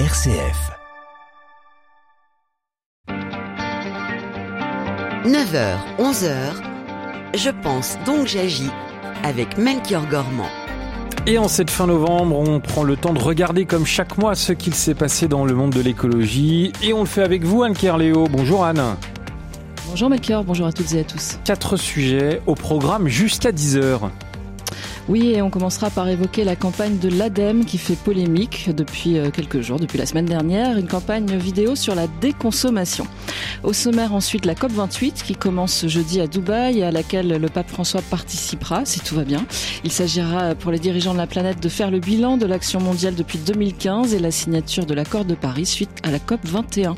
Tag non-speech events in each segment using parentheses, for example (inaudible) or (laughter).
RCF. 9h, 11h, je pense donc j'agis avec Melchior Gormand. Et en cette fin novembre, on prend le temps de regarder comme chaque mois ce qu'il s'est passé dans le monde de l'écologie. Et on le fait avec vous, Anne Kerléo. Bonjour Anne. Bonjour Melchior, bonjour à toutes et à tous. Quatre sujets au programme jusqu'à 10h. Oui, et on commencera par évoquer la campagne de l'ADEME qui fait polémique depuis euh, quelques jours, depuis la semaine dernière, une campagne vidéo sur la déconsommation. Au sommaire ensuite la COP28 qui commence jeudi à Dubaï et à laquelle le pape François participera si tout va bien. Il s'agira pour les dirigeants de la planète de faire le bilan de l'action mondiale depuis 2015 et la signature de l'accord de Paris suite à la COP21.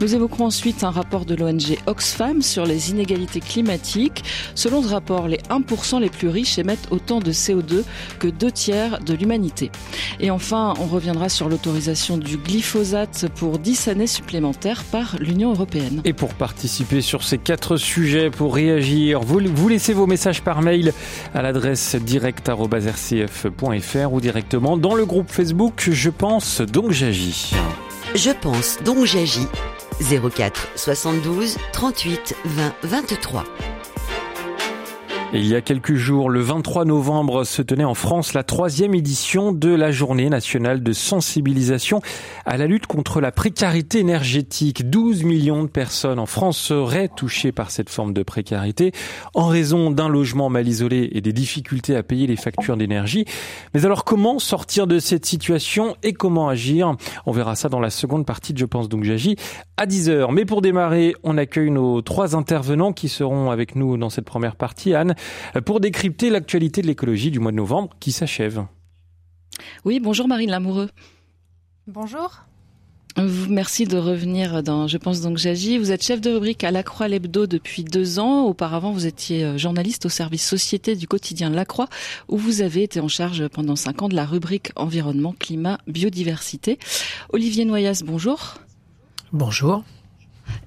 Nous évoquerons ensuite un rapport de l'ONG Oxfam sur les inégalités climatiques. Selon ce rapport, les 1% les plus riches émettent autant de CO2 que deux tiers de l'humanité. Et enfin, on reviendra sur l'autorisation du glyphosate pour 10 années supplémentaires par l'Union européenne. Et pour participer sur ces quatre sujets, pour réagir, vous, vous laissez vos messages par mail à l'adresse direct.rcf.fr ou directement dans le groupe Facebook Je pense donc j'agis. Je pense donc j'agis 04 72 38 20 23. Il y a quelques jours, le 23 novembre, se tenait en France la troisième édition de la journée nationale de sensibilisation à la lutte contre la précarité énergétique. 12 millions de personnes en France seraient touchées par cette forme de précarité en raison d'un logement mal isolé et des difficultés à payer les factures d'énergie. Mais alors comment sortir de cette situation et comment agir? On verra ça dans la seconde partie de Je pense donc j'agis à 10h. Mais pour démarrer, on accueille nos trois intervenants qui seront avec nous dans cette première partie. Anne, pour décrypter l'actualité de l'écologie du mois de novembre qui s'achève. Oui, bonjour Marine Lamoureux. Bonjour. Merci de revenir dans Je pense donc j'agis. Vous êtes chef de rubrique à La Croix l'Hebdo depuis deux ans. Auparavant, vous étiez euh, journaliste au service société du quotidien La Croix, où vous avez été en charge pendant cinq ans de la rubrique environnement, climat, biodiversité. Olivier Noyas, bonjour. Bonjour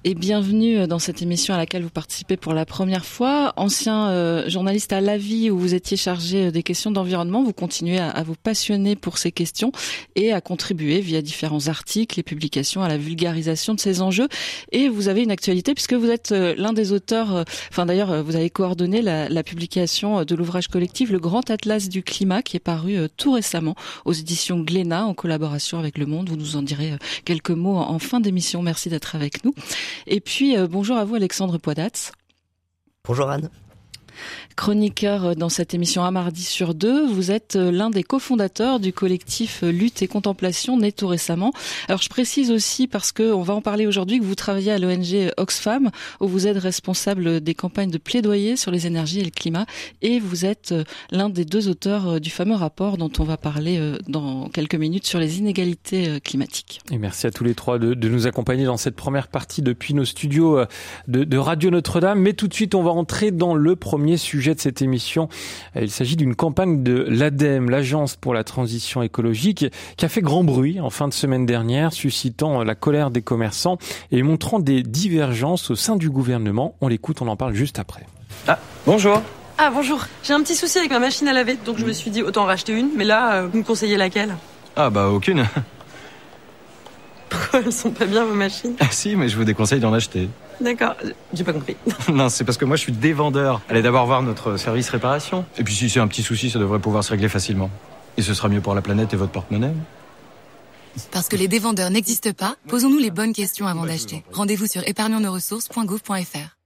et bienvenue dans cette émission à laquelle vous participez pour la première fois. Ancien euh, journaliste à La Vie où vous étiez chargé des questions d'environnement, vous continuez à, vous passionner pour ces questions et à contribuer via différents articles et publications à la vulgarisation de ces enjeux. Et vous avez une actualité puisque vous êtes euh, l'un des auteurs, euh, enfin d'ailleurs vous avez coordonné la, la publication de l'ouvrage collectif Le Grand Atlas du climat qui est paru tout récemment aux éditions Glénat en collaboration avec Le Monde. Vous nous en direz quelques mots en fin d'émission. Merci d'être avec nous. Et puis, euh, bonjour à vous Alexandre Poidatz. Bonjour Anne. Chroniqueur dans cette émission Un mardi sur deux, vous êtes l'un des cofondateurs du collectif Lutte et Contemplation né tout récemment. Alors je précise aussi parce que on va en parler aujourd'hui que vous travaillez à l'ONG Oxfam où vous êtes responsable des campagnes de plaidoyer sur les énergies et le climat et vous êtes l'un des deux auteurs du fameux rapport dont on va parler dans quelques minutes sur les inégalités climatiques. Et merci à tous les trois de, nous accompagner dans cette première partie depuis nos studios de Radio Notre-Dame. Mais tout de suite on va entrer dans le premier sujet de cette émission. Il s'agit d'une campagne de l'ADEME, l'Agence pour la transition écologique, qui a fait grand bruit en fin de semaine dernière, suscitant la colère des commerçants et montrant des divergences au sein du gouvernement. On l'écoute, on en parle juste après. Ah, bonjour. Ah, bonjour. J'ai un petit souci avec ma machine à laver, donc je me suis dit autant en racheter une, mais là, vous me conseillez laquelle? Ah, bah aucune. Pourquoi (laughs) elles sont pas bien vos machines Ah si, mais je vous déconseille d'en acheter. D'accord, j'ai pas compris. (laughs) non, c'est parce que moi je suis dévendeur. Allez d'abord voir notre service réparation. Et puis si c'est un petit souci, ça devrait pouvoir se régler facilement. Et ce sera mieux pour la planète et votre porte-monnaie. Parce que les dévendeurs n'existent pas, posons-nous les bonnes questions avant d'acheter. Rendez-vous sur épargnonsnosressources.gouv.fr.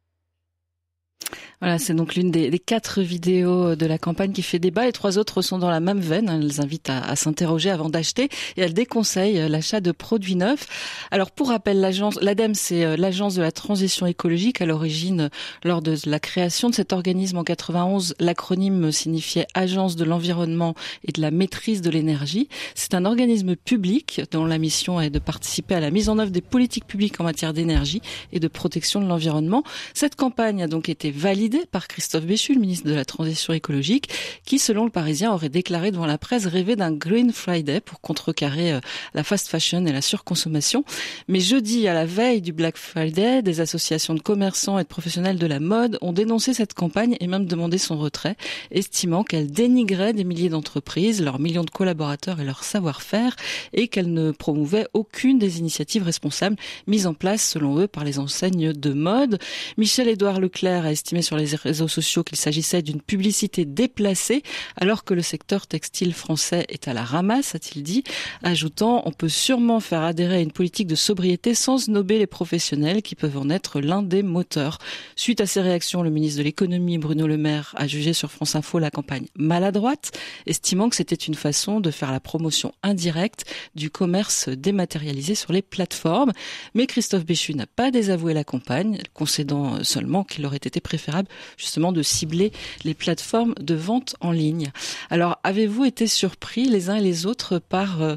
Voilà, c'est donc l'une des, quatre vidéos de la campagne qui fait débat. Les trois autres sont dans la même veine. Elles invitent à, à s'interroger avant d'acheter et elles déconseillent l'achat de produits neufs. Alors, pour rappel, l'agence, l'ADEME, c'est l'agence de la transition écologique. À l'origine, lors de la création de cet organisme en 91, l'acronyme signifiait Agence de l'environnement et de la maîtrise de l'énergie. C'est un organisme public dont la mission est de participer à la mise en œuvre des politiques publiques en matière d'énergie et de protection de l'environnement. Cette campagne a donc été validée par Christophe Béchu, le ministre de la Transition écologique, qui, selon le Parisien, aurait déclaré devant la presse rêver d'un Green Friday pour contrecarrer euh, la fast fashion et la surconsommation. Mais jeudi, à la veille du Black Friday, des associations de commerçants et de professionnels de la mode ont dénoncé cette campagne et même demandé son retrait, estimant qu'elle dénigrait des milliers d'entreprises, leurs millions de collaborateurs et leur savoir-faire, et qu'elle ne promouvait aucune des initiatives responsables mises en place, selon eux, par les enseignes de mode. Michel-Édouard Leclerc a estimé sur les réseaux sociaux qu'il s'agissait d'une publicité déplacée, alors que le secteur textile français est à la ramasse, a-t-il dit, ajoutant on peut sûrement faire adhérer à une politique de sobriété sans snober les professionnels qui peuvent en être l'un des moteurs. Suite à ces réactions, le ministre de l'économie, Bruno Le Maire, a jugé sur France Info la campagne maladroite, estimant que c'était une façon de faire la promotion indirecte du commerce dématérialisé sur les plateformes. Mais Christophe Béchu n'a pas désavoué la campagne, concédant seulement qu'il aurait été préférable justement de cibler les plateformes de vente en ligne. Alors, avez-vous été surpris les uns et les autres par euh,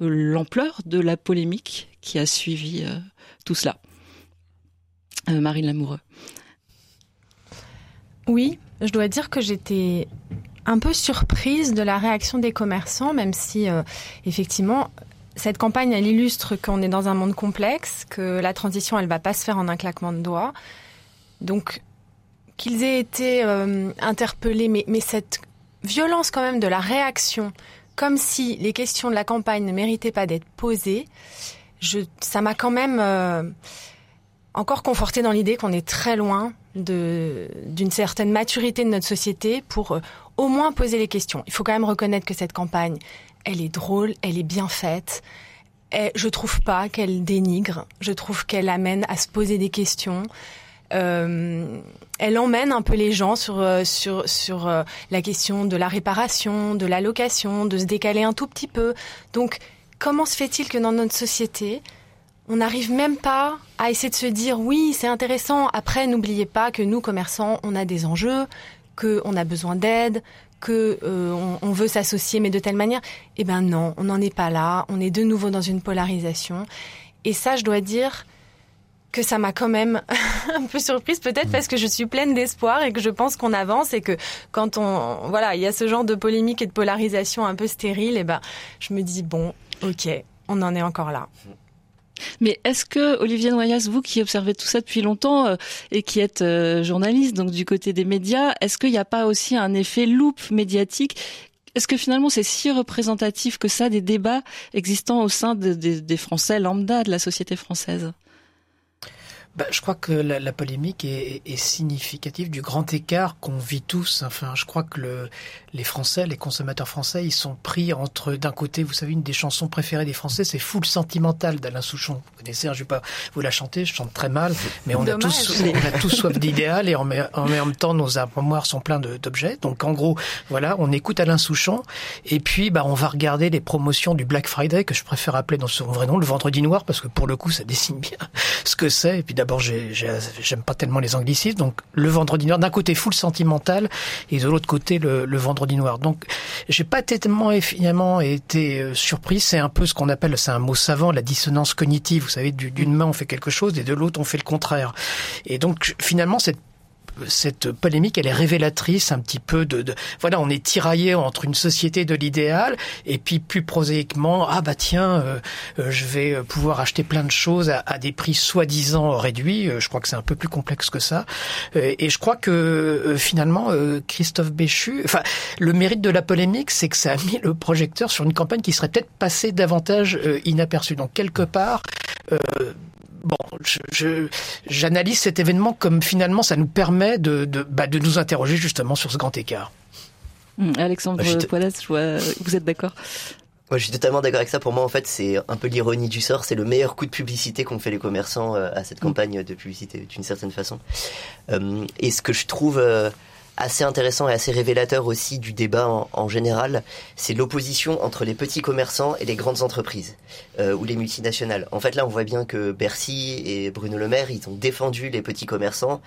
l'ampleur de la polémique qui a suivi euh, tout cela? Euh, Marine Lamoureux. Oui, je dois dire que j'étais un peu surprise de la réaction des commerçants, même si effectivement cette campagne elle illustre qu'on est dans un monde complexe, que la transition elle va pas se faire en un claquement de doigts. Donc qu'ils aient été interpellés, mais, cette violence quand même de la réaction, comme si les questions de la campagne ne méritaient pas d'être posées, ça m'a quand même euh, encore conforté dans l'idée qu'on est très loin d'une certaine maturité de notre société pour euh, au moins poser les questions. Il faut quand même reconnaître que cette campagne, elle est drôle, elle est bien faite. Et je trouve pas qu'elle dénigre. Je trouve qu'elle amène à se poser des questions. Euh, elle emmène un peu les gens sur euh, sur sur euh, la question de la réparation, de la location, de se décaler un tout petit peu. Donc, comment se fait-il que dans notre société, on n'arrive même pas à essayer de se dire oui, c'est intéressant. Après, n'oubliez pas que nous commerçants, on a des enjeux, que on a besoin d'aide, que on, on, veut s'associer, mais de telle manière. Eh ben non, on n'en est pas là. On est de nouveau dans une polarisation. Et ça, je dois dire, que ça m'a quand même (laughs) un peu surprise, peut-être parce que je suis pleine d'espoir et que je pense qu'on avance et que quand on, voilà, il y a ce genre de polémique et de polarisation un peu stérile, et ben, je me dis bon, ok, on en est encore là. Mais est-ce que Olivier Noyas, vous qui observez tout ça depuis longtemps euh, et qui êtes euh, journaliste, donc du côté des médias, est-ce qu'il n'y a pas aussi un effet loupe médiatique? Est-ce que finalement c'est si représentatif que ça des débats existant au sein des Français lambda de la société française? Bah, je crois que la, la polémique est, est, significative du grand écart qu'on vit tous. Enfin, je crois que le, les Français, les consommateurs français, ils sont pris entre, d'un côté, vous savez, une des chansons préférées des Français, c'est Foule sentimentale d'Alain Souchon. Vous connaissez, hein, je vais pas vous la chanter, je chante très mal, mais on a tous, on a tous soif d'idéal et en, en, même temps, nos armoires sont pleins d'objets. Donc, en gros, voilà, on écoute Alain Souchon et puis, bah, on va regarder les promotions du Black Friday que je préfère appeler dans son vrai nom le Vendredi Noir parce que pour le coup, ça dessine bien (laughs) ce que c'est. Et puis d'abord, j'aime pas tellement les anglicismes. Donc le vendredi noir, d'un côté full sentimental et de l'autre côté le, vendredi noir. Donc j'ai pas tellement finalement été euh, surpris. C'est un peu ce qu'on appelle, c'est un mot savant, la dissonance cognitive. Vous savez, d'une main on fait quelque chose et de l'autre on fait le contraire. Et donc finalement cette cette polémique, elle est révélatrice un petit peu de, de voilà, on est tiraillé entre une société de l'idéal et puis plus prosaïquement, ah bah tiens, euh, euh, je vais pouvoir acheter plein de choses à, à des prix soi-disant réduits. Euh, je crois que c'est un peu plus complexe que ça. et je crois que finalement, Christophe Béchu, enfin, le mérite de la polémique, c'est que ça a mis le projecteur sur une campagne qui serait peut-être passée davantage inaperçue. Donc quelque part bon, je, j'analyse cet événement comme finalement ça nous permet de, de, bah, de nous interroger justement sur ce grand écart. Hum, Alexandre bah, vous êtes d'accord? Moi, je suis totalement d'accord avec ça. Pour moi, en fait, c'est un peu l'ironie du sort. C'est le meilleur coup de publicité qu'ont fait les commerçants euh, à cette hum. campagne de publicité, d'une certaine façon. Euh, et ce que je trouve euh, assez intéressant et assez révélateur aussi du débat en, général, c'est l'opposition entre les petits commerçants et les grandes entreprises euh, ou les multinationales. En fait, là, on voit bien que Bercy et Bruno Le Maire, ils ont défendu les petits commerçants.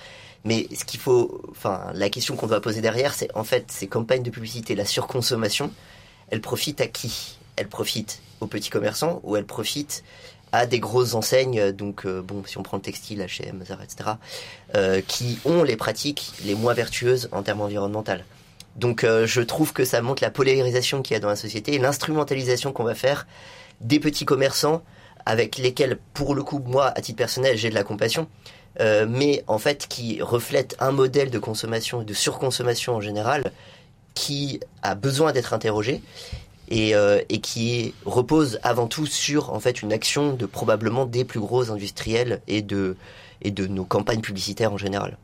Mais ce qu'il faut, enfin, la question qu'on doit poser derrière, c'est en fait ces campagnes de publicité, la surconsommation, elle profite à qui? Elle profite aux petits commerçants ou elle profite à des grosses enseignes, donc bon, si on prend le textile, H&M, Zara, etc., qui ont les pratiques les moins vertueuses en termes environnementaux. Donc je trouve que ça montre la polarisation qu'il y a dans la société et l'instrumentalisation qu'on va faire des petits commerçants avec lesquels, pour le coup, moi, à titre personnel, j'ai de la compassion, euh, mais en fait qui reflètent un modèle de consommation et de surconsommation en général qui a besoin d'être interrogé et, euh, et, qui repose avant tout sur en fait une action de probablement des plus gros industriels et de et de nos campagnes publicitaires en général.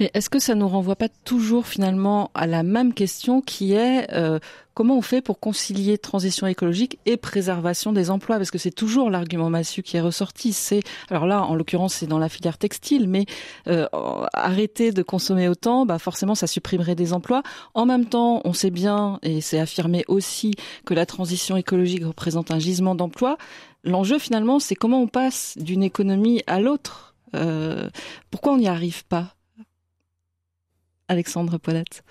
Mais est-ce que ça nous renvoie pas toujours finalement à la même question qui est euh, comment on fait pour concilier transition écologique et préservation des emplois? Parce que c'est toujours l'argument massu qui est ressorti. C'est alors là, en l'occurrence, c'est dans la filière textile, mais euh, arrêter de consommer autant, bah forcément, ça supprimerait des emplois. En même temps, on sait bien, et c'est affirmé aussi, que la transition écologique représente un gisement d'emplois. L'enjeu finalement, c'est comment on passe d'une économie à l'autre. Euh, pourquoi on n'y arrive pas? Alexandre Paulette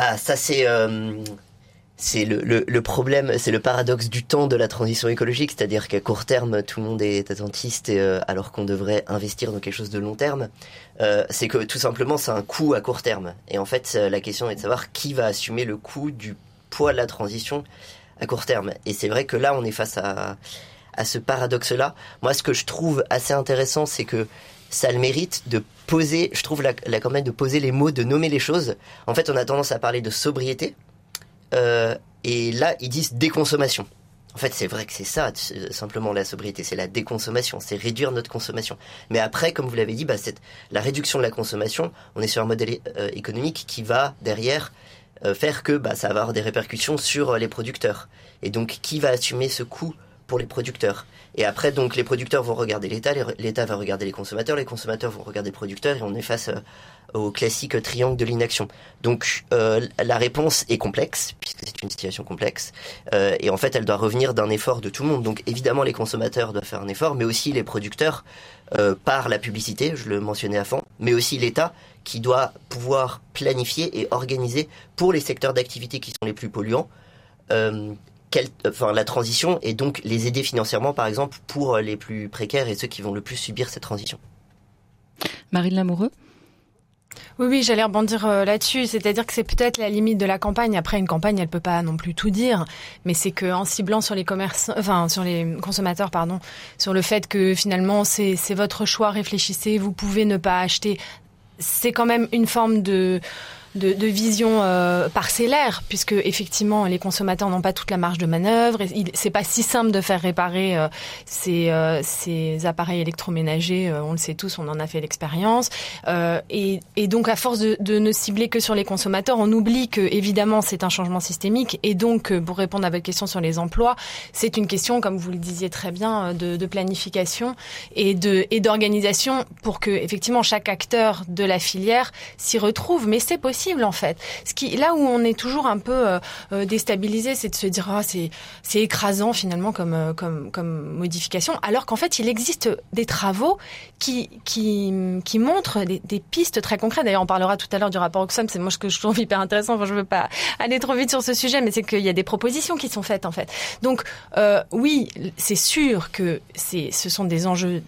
Ah, ça c'est euh, c'est le, le, problème, c'est le paradoxe du temps de la transition écologique, c'est-à-dire qu'à court terme, tout le monde est attentiste euh, alors qu'on devrait investir dans quelque chose de long terme. Euh, c'est que tout simplement, c'est un coût à court terme. Et en fait, la question est de savoir qui va assumer le coût du poids de la transition à court terme. Et c'est vrai que là, on est face à, à ce paradoxe-là. Moi, ce que je trouve assez intéressant, c'est que ça a le mérite de poser, je trouve la, la, même de poser les mots, de nommer les choses. En fait, on a tendance à parler de sobriété, euh, et là, ils disent déconsommation. En fait, c'est vrai que c'est ça, simplement la sobriété, c'est la déconsommation, c'est réduire notre consommation. Mais après, comme vous l'avez dit, bah, la réduction de la consommation. On est sur un modèle euh, économique qui va derrière euh, faire que bah, ça va avoir des répercussions sur les producteurs. Et donc, qui va assumer ce coût pour les producteurs et après, donc, les producteurs vont regarder l'État, l'État va regarder les consommateurs, les consommateurs vont regarder les producteurs, et on est face euh, au classique triangle de l'inaction. Donc, euh, la réponse est complexe, puisque c'est une situation complexe, euh, et en fait, elle doit revenir d'un effort de tout le monde. Donc, évidemment, les consommateurs doivent faire un effort, mais aussi les producteurs, par la publicité, je le mentionnais avant, mais aussi l'État, qui doit pouvoir planifier et organiser pour les secteurs d'activité qui sont les plus polluants, enfin, la transition et donc les aider financièrement, par exemple, pour les plus précaires et ceux qui vont le plus subir cette transition. Marine Lamoureux? Oui, oui, j'allais rebondir euh, là-dessus. C'est-à-dire que c'est peut-être la limite de la campagne. Après, une campagne, elle peut pas non plus tout dire, mais c'est que en ciblant sur les commerçants, enfin sur les consommateurs, pardon, sur le fait que finalement c'est votre choix, réfléchissez, vous pouvez ne pas acheter. C'est quand même une forme de de, de vision euh, parcellaire, puisque effectivement les consommateurs n'ont pas toute la marge de manœuvre. C'est pas si simple de faire réparer euh, ces, euh, ces, appareils électroménagers. on le sait tous, on en a fait l'expérience. Et, et, donc à force de, de, ne cibler que sur les consommateurs, on oublie que évidemment c'est un changement systémique. Et donc pour répondre à votre question sur les emplois, c'est une question, comme vous le disiez très bien, de, de planification et de et d'organisation pour que effectivement chaque acteur de la filière s'y retrouve. Mais c'est possible en fait. Ce qui, là où on est toujours un peu euh, euh, déstabilisé, c'est de se dire ah c'est c'est écrasant finalement comme euh, comme comme modification, alors qu'en fait il existe des travaux qui qui qui montrent des, des pistes très concrètes. D'ailleurs on parlera tout à l'heure du rapport Oxfam, c'est moi ce que je trouve hyper intéressant. Enfin je veux pas aller trop vite sur ce sujet, mais c'est qu'il y a des propositions qui sont faites en fait. Donc oui c'est sûr que c'est ce sont des enjeux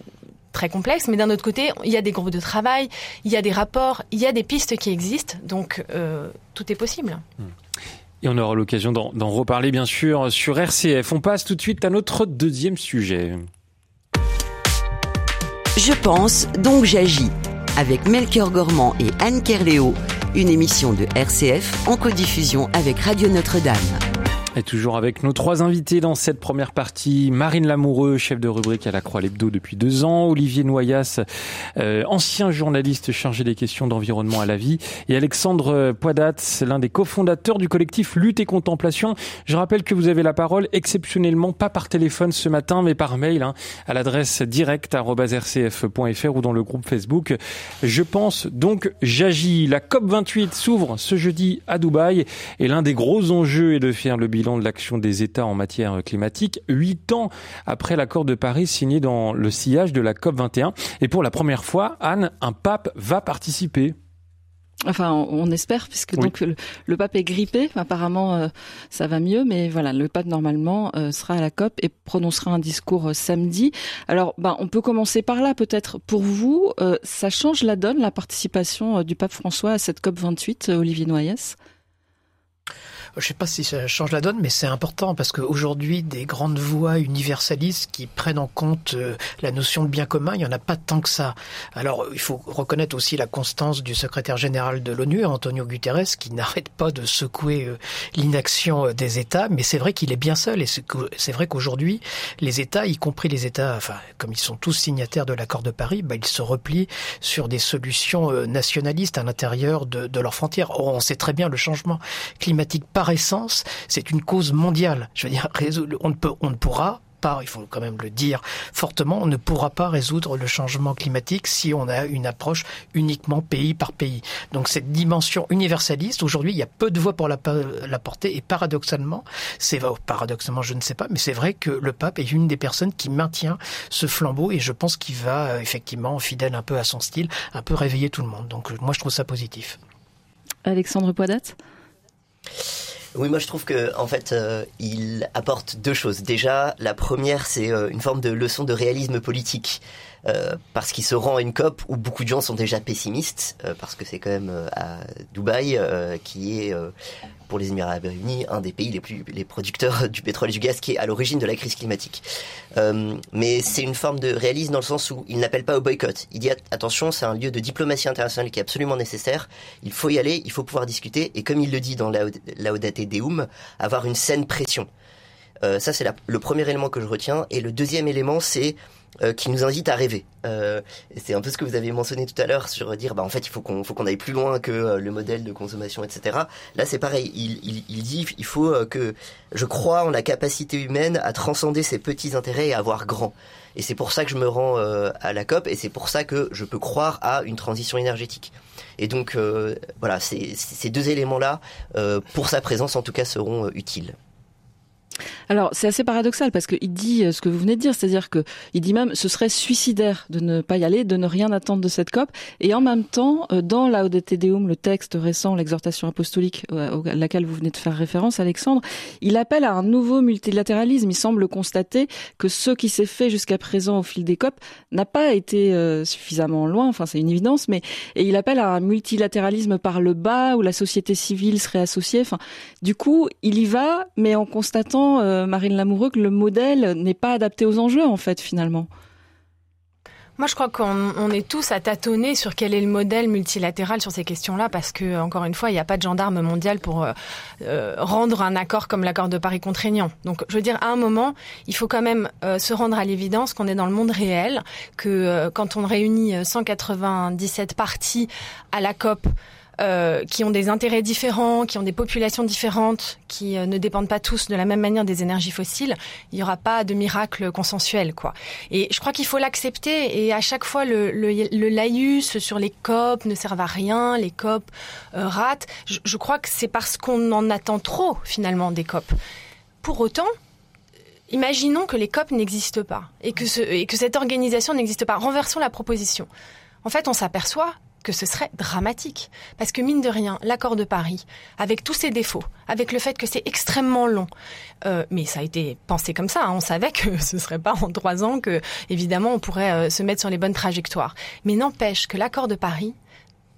très complexe, mais d'un autre côté, il y a des groupes de travail, il y a des rapports, il y a des pistes qui existent, donc euh, tout est possible. Et on aura l'occasion d'en reparler bien sûr sur RCF. On passe tout de suite à notre deuxième sujet. Je pense, donc j'agis. Avec Melchior Gormand et Anne Kerléo, une émission de RCF en codiffusion avec Radio Notre-Dame. Et toujours avec nos trois invités dans cette première partie. Marine Lamoureux, chef de rubrique à la Croix Lebdo depuis deux ans. Olivier Noyas, euh, ancien journaliste chargé des questions d'environnement à la vie. Et Alexandre Poidat, l'un des cofondateurs du collectif Lutte et Contemplation. Je rappelle que vous avez la parole exceptionnellement, pas par téléphone ce matin, mais par mail, hein, à l'adresse direct.rcf.fr ou dans le groupe Facebook. Je pense donc j'agis. La COP28 s'ouvre ce jeudi à Dubaï et l'un des gros enjeux est de faire le bilan bilan de l'action des États en matière climatique, huit ans après l'accord de Paris signé dans le sillage de la COP 21. Et pour la première fois, Anne, un pape va participer. Enfin, on, espère, puisque donc le, pape est grippé. Apparemment, euh, ça va mieux, mais voilà, le pape normalement euh, sera à la COP et prononcera un discours euh, samedi. Alors, ben, on peut commencer par là, peut-être. Pour vous, ça change la donne, la participation du pape François à cette COP 28, Olivier Noyès je ne sais pas si ça change la donne, mais c'est important parce qu'aujourd'hui, des grandes voix universalistes qui prennent en compte euh, la notion de bien commun, il n'y en a pas tant que ça. Alors, il faut reconnaître aussi la constance du secrétaire général de l'ONU, Antonio Guterres, qui n'arrête pas de secouer euh, l'inaction euh, des États, mais c'est vrai qu'il est bien seul et c'est vrai qu'aujourd'hui, les États, y compris les États, enfin, comme ils sont tous signataires de l'accord de Paris, bah, ils se replient sur des solutions nationalistes à l'intérieur de, de leurs frontières. On sait très bien le changement climatique par essence, c'est une cause mondiale. Je veux dire, on ne, peut, on ne pourra pas, il faut quand même le dire fortement, on ne pourra pas résoudre le changement climatique si on a une approche uniquement pays par pays. Donc cette dimension universaliste, aujourd'hui, il y a peu de voix pour la, porter et paradoxalement, c'est paradoxalement, je ne sais pas, mais c'est vrai que le pape est une des personnes qui maintient ce flambeau et je pense qu'il va euh, effectivement, fidèle un peu à son style, un peu réveiller tout le monde. Donc moi, je trouve ça positif. Alexandre Poidat? Oui, moi je trouve que en fait, euh, il apporte deux choses. Déjà, la première, c'est euh, une forme de leçon de réalisme politique. Euh, parce qu'il se rend à une COP où beaucoup de gens sont déjà pessimistes, parce que c'est quand même à Dubaï, qui est pour les Émirats Arabes Unis un des pays les plus les producteurs (laughs) du pétrole et du gaz, qui est à l'origine de la crise climatique. mais c'est une forme de réalisme dans le sens où il n'appelle pas au boycott. Il dit attention, c'est un lieu de diplomatie internationale qui est absolument nécessaire. Il faut y aller, il faut pouvoir discuter, et comme il le dit dans Laudate Deum, avoir une saine pression. Euh, ça, c'est le premier élément que je retiens. Et le deuxième élément, c'est euh, qui nous invite à rêver. Euh, c'est un peu ce que vous avez mentionné tout à l'heure sur dire, bah en fait, il faut qu'on faut qu'on aille plus loin que euh, le modèle de consommation, etc. Là, c'est pareil. Il, il, il, dit, il faut euh, que je crois en la capacité humaine à transcender ses petits intérêts et à voir grand. Et c'est pour ça que je me rends à la COP, et c'est pour ça que je peux croire à une transition énergétique. Et donc, voilà, ces deux éléments-là, pour sa présence en tout cas, seront utiles. Alors c'est assez paradoxal parce qu'il dit euh, ce que vous venez de dire, c'est-à-dire que il dit même ce serait suicidaire de ne pas y aller, de ne rien attendre de cette COP, et en même temps euh, dans Laudate Deum, le texte récent, l'exhortation apostolique euh, à laquelle vous venez de faire référence, Alexandre, il appelle à un nouveau multilatéralisme. Il semble constater que ce qui s'est fait jusqu'à présent au fil des COP n'a pas été suffisamment loin. Enfin c'est une évidence, mais et il appelle à un multilatéralisme par le bas où la société civile serait associée. Enfin du coup il y va, mais en constatant euh, Marine Lamoureux, que le modèle n'est pas adapté aux enjeux, en fait, finalement moi, je crois qu'on est tous à tâtonner sur quel est le modèle multilatéral sur ces questions-là, parce que, encore une fois, il n'y a pas de gendarme mondial pour euh, euh, rendre un accord comme l'accord de Paris contraignant. Donc, je veux dire, à un moment, il faut quand même se rendre à l'évidence qu'on est dans le monde réel, que quand on réunit 197 parties à la COP, euh, qui ont des intérêts différents, qui ont des populations différentes, qui euh, ne dépendent pas tous de la même manière des énergies fossiles, il n'y aura pas de miracle consensuel, quoi. Et je crois qu'il faut l'accepter. Et à chaque fois, le, le, le, laïus sur les COP ne sert à rien, les COP euh, ratent. Je, je crois que c'est parce qu'on en attend trop, finalement, des COP. Pour autant, imaginons que les COP n'existent pas et que, ce, et que cette organisation n'existe pas. Renversons la proposition. En fait, on s'aperçoit que ce serait dramatique. Parce que mine de rien, l'accord de Paris, avec tous ses défauts, avec le fait que c'est extrêmement long, euh, mais ça a été pensé comme ça, hein, on savait que (laughs) ce serait pas en trois ans que, évidemment, on pourrait euh, se mettre sur les bonnes trajectoires. Mais n'empêche que l'accord de Paris,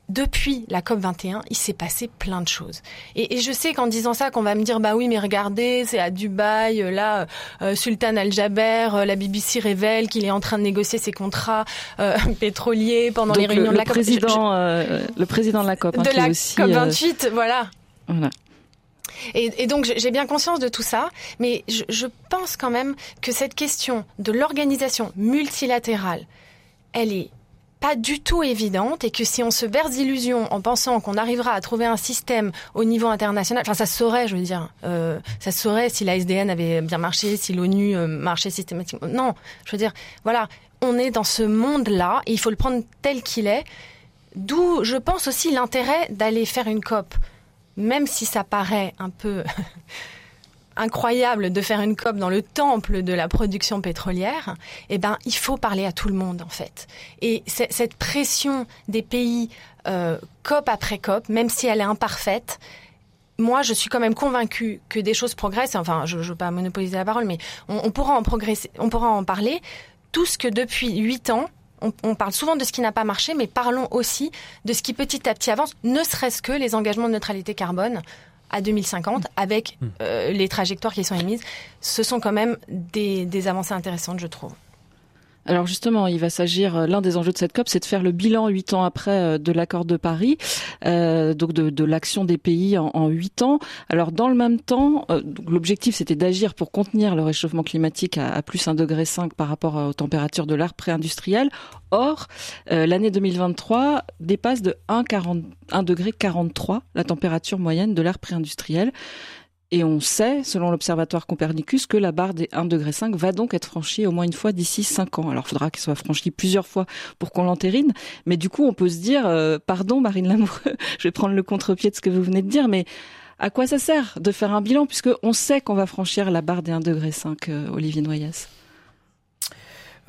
depuis la COP 21, il s'est passé plein de choses. Et, et je sais qu'en disant ça, qu'on va me dire bah oui, mais regardez, c'est à Dubaï, euh, là, euh, Sultan Al Jaber, euh, la BBC révèle qu'il est en train de négocier ses contrats (laughs) pétroliers pendant les réunions de la COP. Président, le président de la COP, hein, de la aussi, COP 28, voilà. Voilà. Et, et, donc j'ai bien conscience de tout ça, mais je, je pense quand même que cette question de l'organisation multilatérale, elle est pas du tout évidente et que si on se berce d'illusions en pensant qu'on arrivera à trouver un système au niveau international, enfin ça se saurait, je veux dire, euh, ça se saurait si la SDN avait bien marché, si l'ONU euh, marchait systématiquement. Non, je veux dire, voilà, on est dans ce monde-là et il faut le prendre tel qu'il est. D'où, je pense aussi l'intérêt d'aller faire une COP, même si ça paraît un peu incroyable de faire une COP dans le temple de la production pétrolière, eh ben il faut parler à tout le monde en fait. Et cette pression des pays euh, COP après COP, même si elle est imparfaite, moi, je suis quand même convaincue que des choses progressent. Enfin, je ne veux pas monopoliser la parole, mais pourra en on pourra en parler. Tout ce que depuis huit ans, on, on, parle souvent de ce qui n'a pas marché, mais parlons aussi de ce qui petit à petit avance, ne serait-ce que les engagements de neutralité carbone à 2050 avec hmm. euh, les trajectoires qui sont émises, ce sont quand même des, des avancées intéressantes, je trouve. Alors justement, il va s'agir, euh, l'un des enjeux de cette COP, c'est de faire le bilan huit ans après euh, de l'accord de Paris, euh, donc de, l'action des pays en huit ans. Alors dans le même temps, l'objectif c'était d'agir pour contenir le réchauffement climatique à, plus 1,5 degré par rapport aux températures de l'ère pré-industrielle. Or, l'année 2023 dépasse de 1,43 degré la température moyenne de l'ère pré-industrielle. Et on sait, selon l'Observatoire Copernicus, que la barre des 1,5 degré va donc être franchie au moins une fois d'ici 5 ans. Alors il faudra qu'elle soit franchie plusieurs fois pour qu'on l'entérine. Mais du coup, on peut se dire, euh, pardon Marine Lamoureux, (laughs) je vais prendre le contre-pied de ce que vous venez de dire, mais à quoi ça sert de faire un bilan puisque on sait qu'on va franchir la barre des 1,5 degré, euh, Olivier Noyes?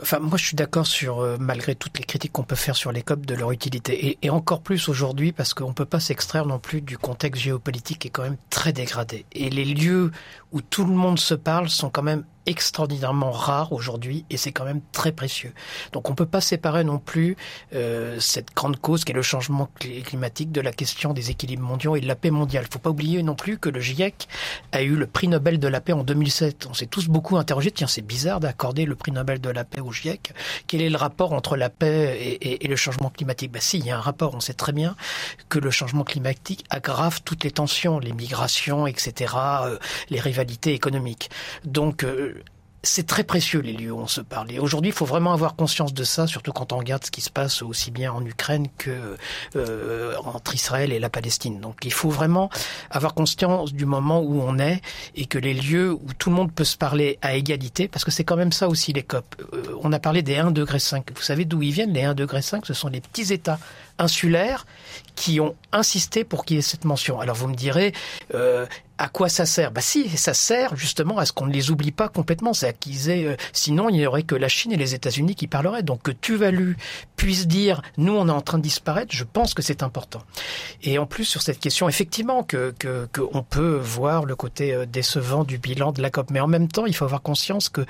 Enfin, moi, je suis d'accord sur, euh, malgré toutes les critiques qu'on peut faire sur les COP, de leur utilité. Et, et encore plus aujourd'hui, parce qu'on ne peut pas s'extraire non plus du contexte géopolitique qui est quand même très dégradé. Et les lieux où tout le monde se parle sont quand même extraordinairement rares aujourd'hui et c'est quand même très précieux. Donc on peut pas séparer non plus euh, cette grande cause qui est le changement climatique de la question des équilibres mondiaux et de la paix mondiale. Il faut pas oublier non plus que le GIEC a eu le prix Nobel de la paix en 2007. On s'est tous beaucoup interrogé, tiens c'est bizarre d'accorder le prix Nobel de la paix au GIEC. Quel est le rapport entre la paix et le changement climatique? Ben si, il y a un rapport. On sait très bien que le changement climatique aggrave toutes les tensions, les migrations, etc., euh, les rivalités économiques. Donc euh, c'est très précieux les lieux où on se parle. Et aujourd'hui, il faut vraiment avoir conscience de ça, surtout quand on regarde ce qui se passe aussi bien en Ukraine que euh, entre Israël et la Palestine. Donc, il faut vraiment avoir conscience du moment où on est et que les lieux où tout le monde peut se parler à égalité, parce que c'est quand même ça aussi les COP. Euh, on a parlé des 1 degré 5. Vous savez d'où ils viennent les 1 degré 5 Ce sont les petits États insulaires qui ont insisté pour qu'il y ait cette mention. Alors vous me direz, euh, à quoi ça sert? Bah si, ça sert justement à ce qu'on ne les oublie pas complètement. C'est qu'ils aient, euh, sinon il n'y aurait que la Chine et les États-Unis qui parleraient. Donc que Tuvalu puisse dire, nous on est en train de disparaître, je pense que c'est important. Et en plus sur cette question, effectivement, que qu'on que peut voir le côté euh, décevant du bilan de la COP, mais en même temps, il faut avoir conscience que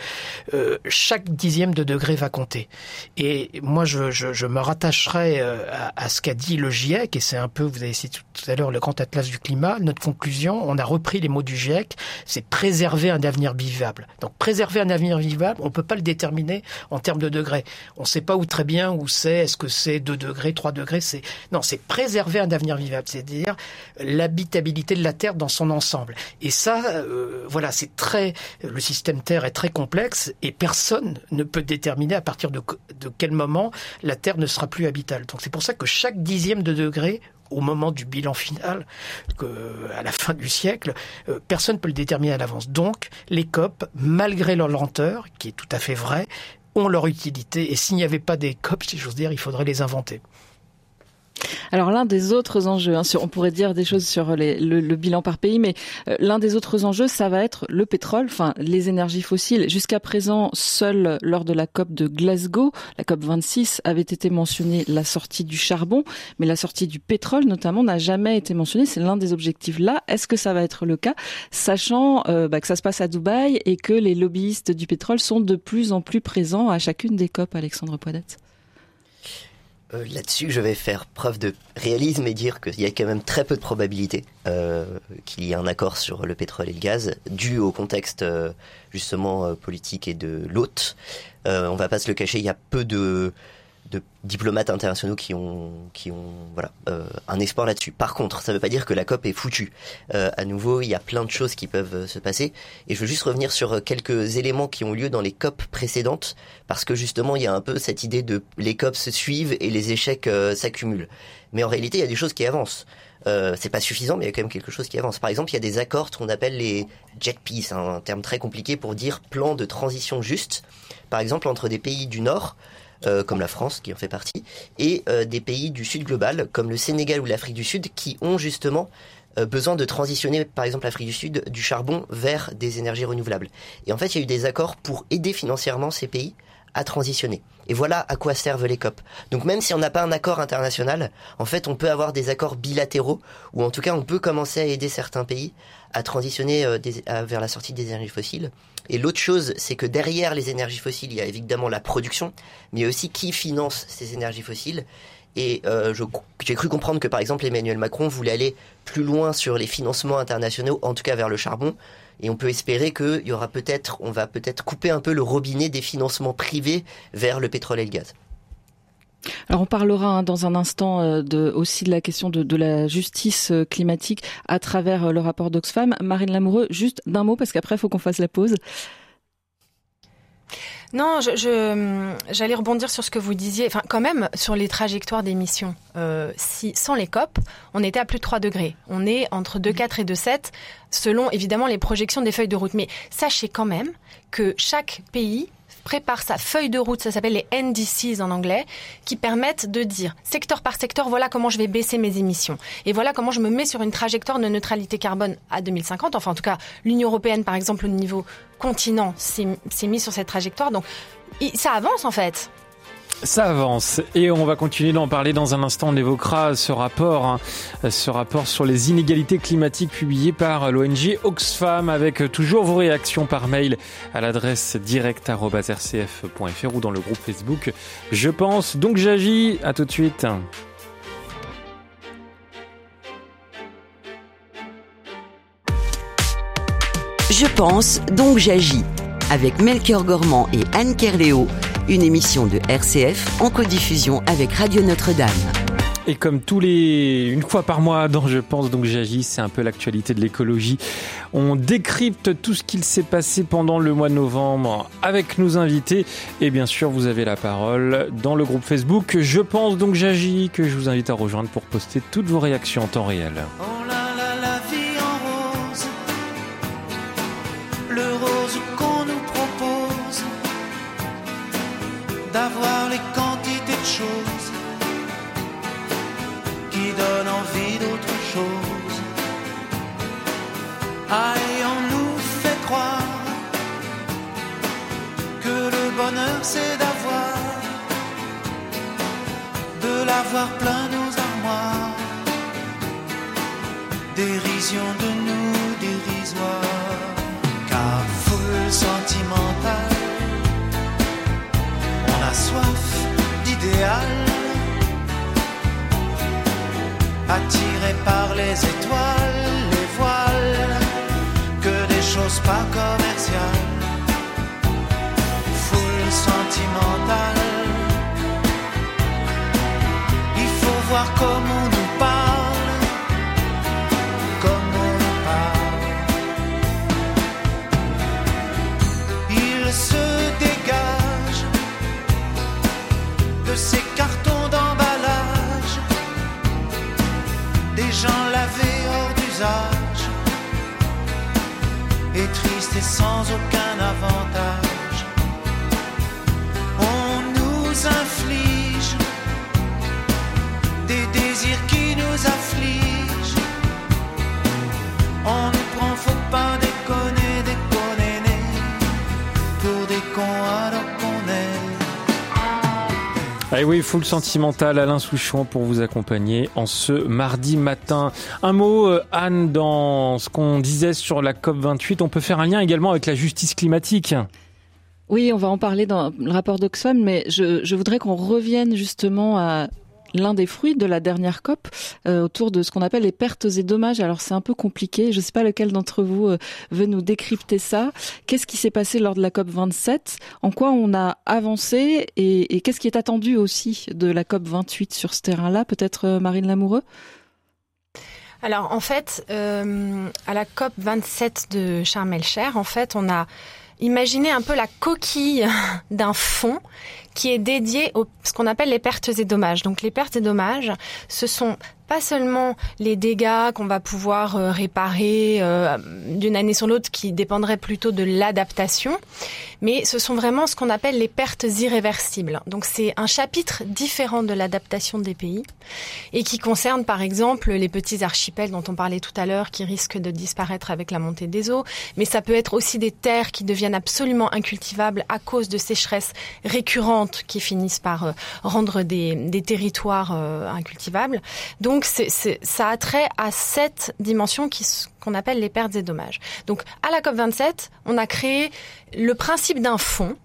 euh, chaque dixième de degré va compter. Et moi, je, je, je me rattacherai euh, à, à ce qu'a dit le GIEC, et c'est un peu, vous avez cité tout à l'heure le grand atlas du climat. Notre conclusion, on a repris les mots du GIEC, c'est préserver un avenir vivable. Donc préserver un avenir vivable, on peut pas le déterminer en termes de degrés. On ne sait pas où très bien où c'est, est-ce que c'est 2 degrés, 3 degrés, c'est non, c'est préserver un avenir vivable, c'est-à-dire l'habitabilité de la Terre dans son ensemble. Et ça, euh, voilà, c'est très le système Terre est très complexe et personne ne peut déterminer à partir de, de quel moment la Terre ne sera plus habitable. Donc c'est pour ça que chaque dixième de degré au moment du bilan final, que, à la fin du siècle, euh, personne ne peut le déterminer à l'avance. Donc, les COP, malgré leur lenteur, qui est tout à fait vraie, ont leur utilité. Et s'il n'y avait pas des COP, si j'ose dire, il faudrait les inventer. Alors l'un des autres enjeux, hein, on pourrait dire des choses sur les, le, bilan par pays, mais euh, l'un des autres enjeux, ça va être le pétrole, enfin les énergies fossiles. Jusqu'à présent, seul lors de la COP de Glasgow, la COP 26, avait été mentionnée la sortie du charbon, mais la sortie du pétrole notamment n'a jamais été mentionnée. C'est l'un des objectifs là. Est-ce que ça va être le cas, sachant euh, bah, que ça se passe à Dubaï et que les lobbyistes du pétrole sont de plus en plus présents à chacune des COP, Alexandre Poidette euh, Là-dessus, je vais faire preuve de réalisme et dire qu'il y a quand même très peu de probabilité euh, qu'il y ait un accord sur le pétrole et le gaz, dû au contexte euh, justement euh, politique et de l'hôte. On va pas se le cacher, il y a peu de de diplomates internationaux qui ont qui ont voilà euh, un espoir là-dessus. Par contre, ça ne veut pas dire que la COP est foutue. Euh, à nouveau, il y a plein de choses qui peuvent euh, se passer et je veux juste revenir sur euh, quelques éléments qui ont lieu dans les COP précédentes parce que justement, il y a un peu cette idée de les COP se suivent et les échecs euh, s'accumulent. Mais en réalité, il y a des choses qui avancent. Euh, c'est pas suffisant, mais il y a quand même quelque chose qui avance. Par exemple, il y a des accords qu'on appelle les jet peace, un terme très compliqué pour dire plan de transition juste. Par exemple, entre des pays du Nord comme la France qui en fait partie, et euh, des pays du Sud global comme le Sénégal ou l'Afrique du Sud qui ont justement euh, besoin de transitionner, par exemple l'Afrique du Sud, du charbon vers des énergies renouvelables. Et en fait, il y a eu des accords pour aider financièrement ces pays à transitionner. Et voilà à quoi servent les COP. Donc même si on n'a pas un accord international, en fait, on peut avoir des accords bilatéraux, ou en tout cas, on peut commencer à aider certains pays à transitionner euh, vers la sortie des énergies fossiles. Et l'autre chose, c'est que derrière les énergies fossiles, il y a évidemment la production, mais aussi qui finance ces énergies fossiles. Et euh, j'ai cru comprendre que par exemple Emmanuel Macron voulait aller plus loin sur les financements internationaux, en tout cas vers le charbon. Et on peut espérer qu'il y aura peut-être, on va peut-être couper un peu le robinet des financements privés vers le pétrole et le gaz. Alors on parlera hein, dans un instant euh, aussi de la question de, de la justice euh, climatique à travers euh, le rapport d'Oxfam. Marine Lamoureux, juste d'un mot parce qu'après il faut qu'on fasse la pause. Non, je, j'allais rebondir sur ce que vous disiez. Enfin, quand même, sur les trajectoires d'émissions. Euh, si, sans les COP, on était à plus de 3 degrés. On est entre 2,4 et 2,7, selon évidemment les projections des feuilles de route. Mais sachez quand même que chaque pays prépare sa feuille de route, ça s'appelle les NDCs en anglais, qui permettent de dire secteur par secteur, voilà comment je vais baisser mes émissions. Et voilà comment je me mets sur une trajectoire de neutralité carbone à 2050. Enfin, en tout cas, l'Union européenne, par exemple, au niveau continent, s'est mis sur cette trajectoire. Donc, ça avance en fait. Ça avance et on va continuer d'en parler dans un instant. On évoquera ce rapport, hein, ce rapport sur les inégalités climatiques publié par l'ONG Oxfam avec toujours vos réactions par mail à l'adresse direct@rcf.fr ou dans le groupe Facebook. Je pense donc j'agis. À tout de suite. Je pense donc j'agis avec Melchior Gormand et Anne Kerléo une émission de RCF en codiffusion avec Radio Notre-Dame. Et comme tous les une fois par mois dans Je pense donc j'agis, c'est un peu l'actualité de l'écologie. On décrypte tout ce qu'il s'est passé pendant le mois de novembre avec nos invités et bien sûr vous avez la parole dans le groupe Facebook Je pense donc j'agis que je vous invite à rejoindre pour poster toutes vos réactions en temps réel. Oh là qui donnent envie d'autre chose. Et on nous fait croire que le bonheur c'est d'avoir, de l'avoir plein nos armoires. Dérision de nous dérisoire, car foule sentimentale on a soif d'idéal, attiré par les étoiles, Ah oui, full sentimental, Alain Souchon pour vous accompagner en ce mardi matin. Un mot, euh, Anne, dans ce qu'on disait sur la COP28, on peut faire un lien également avec la justice climatique. Oui, on va en parler dans le rapport d'Oxfam, mais je, je voudrais qu'on revienne justement à l'un des fruits de la dernière COP euh, autour de ce qu'on appelle les pertes et dommages. Alors c'est un peu compliqué, je ne sais pas lequel d'entre vous euh, veut nous décrypter ça. Qu'est-ce qui s'est passé lors de la COP 27 En quoi on a avancé? Et, qu'est-ce qui est attendu aussi de la COP 28 sur ce terrain-là? Peut-être euh, Marine Lamoureux? Alors en fait, à la COP 27 de Sharm el-Cher, en fait, on a imaginé un peu la coquille (laughs) d'un fond qui est dédié au ce qu'on appelle les pertes et dommages. Donc les pertes et dommages, ce sont pas seulement les dégâts qu'on va pouvoir euh, réparer euh, d'une année sur l'autre qui dépendraient plutôt de l'adaptation, mais ce sont vraiment ce qu'on appelle les pertes irréversibles. Donc c'est un chapitre différent de l'adaptation des pays et qui concerne par exemple les petits archipels dont on parlait tout à l'heure qui risquent de disparaître avec la montée des eaux, mais ça peut être aussi des terres qui deviennent absolument incultivables à cause de sécheresses récurrentes qui finissent par euh, rendre des, territoires incultivables. Donc ça a trait à cette dimension qu'on appelle les pertes et dommages. Donc à la COP27, on a créé le principe d'un fonds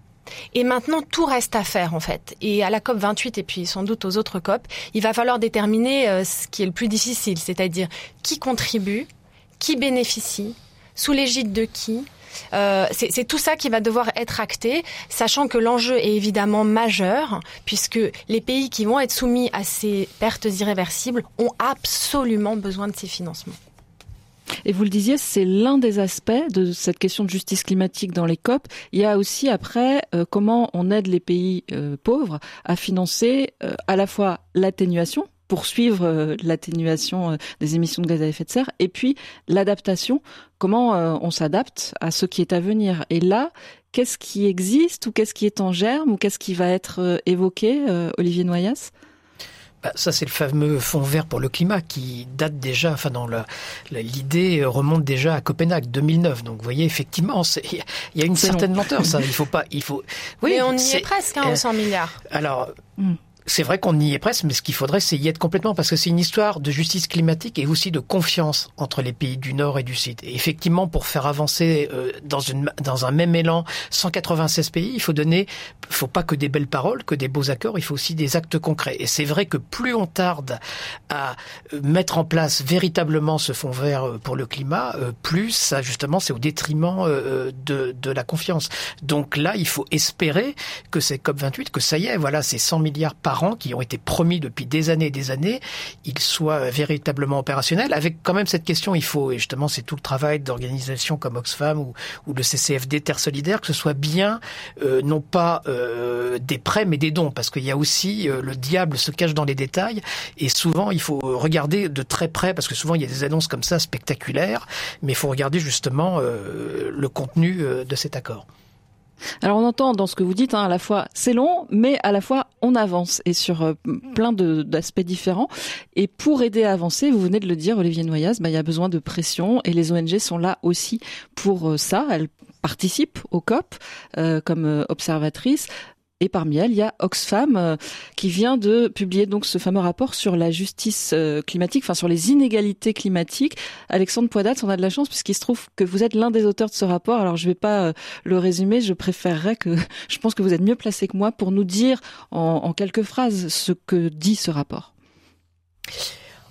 et maintenant, tout reste à faire, en fait. Et à la COP 28 et puis sans doute aux autres COP, il va falloir déterminer euh, ce qui est le plus difficile, c'est-à-dire qui contribue, qui bénéficie, sous l'égide de qui, euh, c'est tout ça qui va devoir être acté, sachant que l'enjeu est évidemment majeur, puisque les pays qui vont être soumis à ces pertes irréversibles ont absolument besoin de ces financements. Et vous le disiez, c'est l'un des aspects de cette question de justice climatique dans les COP. Il y a aussi après euh, comment on aide les pays euh, pauvres à financer à la fois l'atténuation poursuivre euh, l'atténuation euh, des émissions de gaz à effet de serre et puis l'adaptation, comment euh, on s'adapte à ce qui est à venir. Et là, qu'est-ce qui existe ou qu'est-ce qui est en germe ou qu'est-ce qui va être évoqué, Olivier Noyas? Bah, ça, c'est le fameux fonds vert pour le climat qui date déjà, enfin, dans l'idée remonte déjà à Copenhague 2009. Donc, vous voyez, effectivement, il y a une certaine lenteur, ça. Il faut pas, il faut. Oui, Mais on y est, presque, hein, aux 100 milliards. Alors, hmm c'est vrai qu'on y est presque, mais ce qu'il faudrait, c'est y être complètement, parce que c'est une histoire de justice climatique et aussi de confiance entre les pays du Nord et du Sud. Et effectivement, pour faire avancer euh, dans, une, dans un même élan 196 pays, il faut donner, faut pas que des belles paroles, que des beaux accords, il faut aussi des actes concrets. Et c'est vrai que plus on tarde à euh, mettre en place véritablement ce fonds vert euh, pour le climat, plus ça, justement, c'est au détriment de, de la confiance. Donc là, il faut espérer que c'est COP28, que ça y est, voilà, c'est 100 milliards par qui ont été promis depuis des années et des années, ils soient véritablement opérationnels. Avec quand même cette question, il faut, et justement c'est tout le travail d'organisations comme Oxfam ou, ou, le CCFD Terre Solidaire, que ce soit bien, euh, non pas euh, des prêts, mais des dons, parce qu'il y a aussi, euh, le diable se cache dans les détails, et souvent il faut regarder de très près, parce que souvent il y a des annonces comme ça spectaculaires, mais il faut regarder justement le contenu de cet accord. Alors on entend dans ce que vous dites, hein, à la fois c'est long, mais à la fois on avance et sur euh, plein d'aspects différents. Et pour aider à avancer, vous venez de le dire, Olivier Noyaz, bah, il y a besoin de pression et les ONG sont là aussi pour euh, ça. Elles participent au COP euh, comme observatrices. Et parmi elles, il y a Oxfam euh, qui vient de publier donc ce fameux rapport sur la justice euh, climatique, enfin sur les inégalités climatiques. Alexandre Poidat, on a de la chance puisqu'il se trouve que vous êtes l'un des auteurs de ce rapport. Alors je ne vais pas euh, le résumer, je préférerais que (laughs) je pense que vous êtes mieux placé que moi pour nous dire en, quelques phrases ce que dit ce rapport.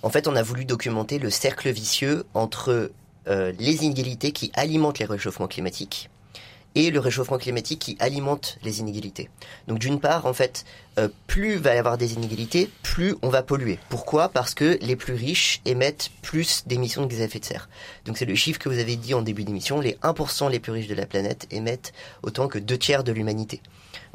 En fait, on a voulu documenter le cercle vicieux entre les inégalités qui alimentent les réchauffements climatiques et le réchauffement climatique qui alimente les inégalités. Donc d'une part, en fait, euh, plus va y avoir des inégalités, plus on va polluer. Pourquoi? Parce que les plus riches émettent plus d'émissions de gaz à effet de serre. Donc c'est le chiffre que vous avez dit en début d'émission, les 1% les plus riches de la planète émettent autant que deux tiers de l'humanité.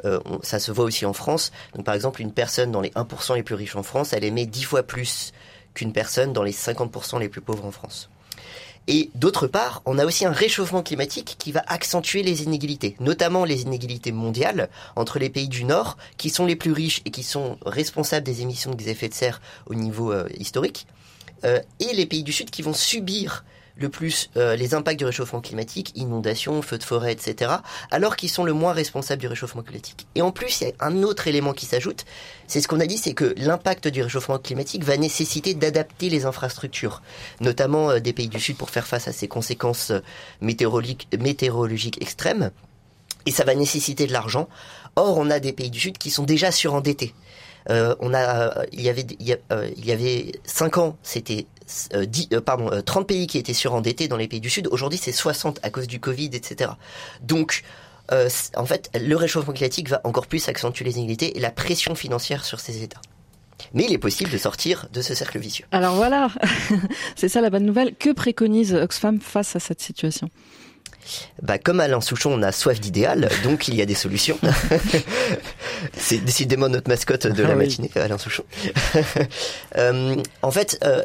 Euh, ça se voit aussi en France. Donc par exemple, une personne dans les 1% les plus riches en France, elle émet 10 fois plus qu'une personne dans les 50% les plus pauvres en France. Et d'autre part, on a aussi un réchauffement climatique qui va accentuer les inégalités, notamment les inégalités mondiales entre les pays du Nord, qui sont les plus riches et qui sont responsables des émissions de gaz à effet de serre au niveau euh, historique, euh, et les pays du Sud qui vont subir le plus euh, les impacts du réchauffement climatique, inondations, feux de forêt, etc., alors qu'ils sont le moins responsables du réchauffement climatique. Et en plus, il y a un autre élément qui s'ajoute, c'est ce qu'on a dit, c'est que l'impact du réchauffement climatique va nécessiter d'adapter les infrastructures, notamment euh, des pays du Sud pour faire face à ces conséquences euh, météorologiques, météorologiques extrêmes, et ça va nécessiter de l'argent. Or, on a des pays du Sud qui sont déjà surendettés. Euh, on a, il y avait, il y, avait cinq ans, c'était 10, euh, euh, pardon, 30 euh, pays qui étaient surendettés dans les pays du Sud. Aujourd'hui, c'est 60 à cause du Covid, etc. Donc, en fait, le réchauffement climatique va encore plus accentuer les inégalités et la pression financière sur ces États. Mais il est possible de sortir de ce cercle vicieux. Alors voilà, (laughs) c'est ça la bonne nouvelle. Que préconise Oxfam face à cette situation? Bah, comme Alain Souchon, on a soif d'idéal, donc il y a des solutions. (laughs) C'est décidément notre mascotte de la Ah oui. matinée, Alain Souchon. (laughs) Euh, en fait, euh,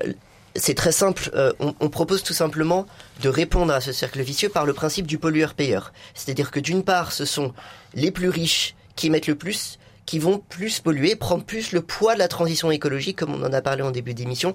c'est très simple. Euh, on, propose tout simplement de répondre à ce cercle vicieux par le principe du pollueur-payeur. C'est-à-dire que d'une part, ce sont les plus riches qui émettent le plus, qui vont plus polluer, prendre plus le poids de la transition écologique, comme on en a parlé en début d'émission,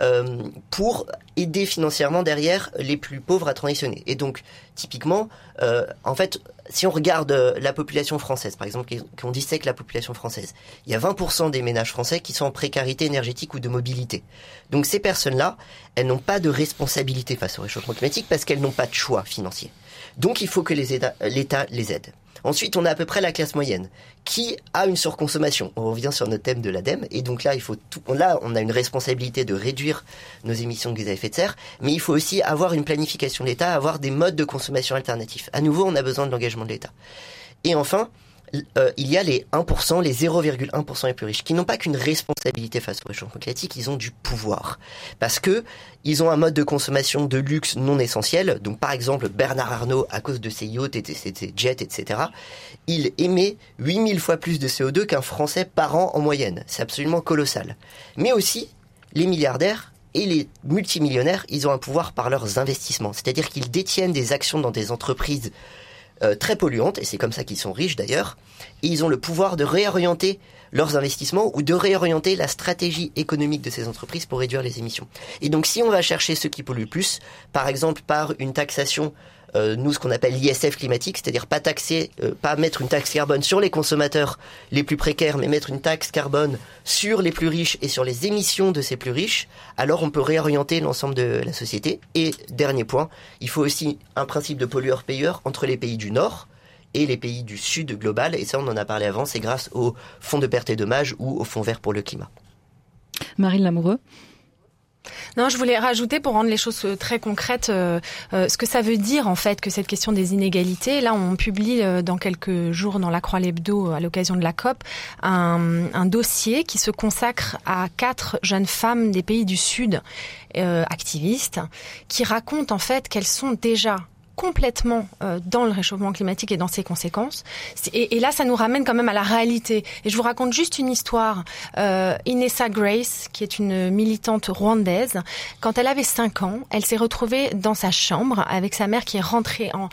euh, pour aider financièrement derrière les plus pauvres à transitionner. Et donc, typiquement, euh, en fait, si on regarde euh, la population française, par exemple, qu'on dissèque la population française, il y a 20% des ménages français qui sont en précarité énergétique ou de mobilité. Donc ces personnes-là, elles n'ont pas de responsabilité face au réchauffement climatique parce qu'elles n'ont pas de choix financier. Donc il faut que l'État les aide. Ensuite, on a à peu près la classe moyenne qui a une surconsommation? On revient sur notre thème de l'ADEME et donc là, il faut tout, là, on a une responsabilité de réduire nos émissions de gaz à effet de serre, mais il faut aussi avoir une planification de l'État, avoir des modes de consommation alternatifs. À nouveau, on a besoin de l'engagement de l'État. Et enfin, euh, il y a les 1%, les 0,1% les plus riches, qui n'ont pas qu'une responsabilité face au réchauffement climatique, ils ont du pouvoir. Parce que ils ont un mode de consommation de luxe non essentiel. Donc, par exemple, Bernard Arnault, à cause de ses yachts et de ses jets, etc., il émet 8000 fois plus de CO2 qu'un Français par an en moyenne. C'est absolument colossal. Mais aussi, les milliardaires et les multimillionnaires, ils ont un pouvoir par leurs investissements. C'est-à-dire qu'ils détiennent des actions dans des entreprises euh, très polluantes, et c'est comme ça qu'ils sont riches d'ailleurs, ils ont le pouvoir de réorienter leurs investissements ou de réorienter la stratégie économique de ces entreprises pour réduire les émissions. Et donc si on va chercher ceux qui polluent plus, par exemple par une taxation, nous ce qu'on appelle l'ISF climatique, c'est-à-dire pas taxer, euh, pas mettre une taxe carbone sur les consommateurs les plus précaires, mais mettre une taxe carbone sur les plus riches et sur les émissions de ces plus riches, alors on peut réorienter l'ensemble de la société. Et dernier point, il faut aussi un principe de pollueur-payeur entre les pays du Nord et les pays du Sud global. Et ça, on en a parlé avant, c'est grâce au Fonds de perte et dommages ou au Fonds vert pour le climat. Marine Lamoureux Non, je voulais rajouter pour rendre les choses euh, très concrètes euh, euh, ce que ça veut dire en fait que cette question des inégalités. Là, on publie dans quelques jours dans la Croix l'Hebdo à l'occasion de la COP un, dossier qui se consacre à quatre jeunes femmes des pays du Sud activistes qui racontent en fait qu'elles sont déjà complètement euh, dans le réchauffement climatique et dans ses conséquences. Et là, ça nous ramène quand même à la réalité. Et je vous raconte juste une histoire. Euh, Inessa Grace, qui est une militante rwandaise, quand elle avait 5 ans, elle s'est retrouvée dans sa chambre avec sa mère qui est rentrée en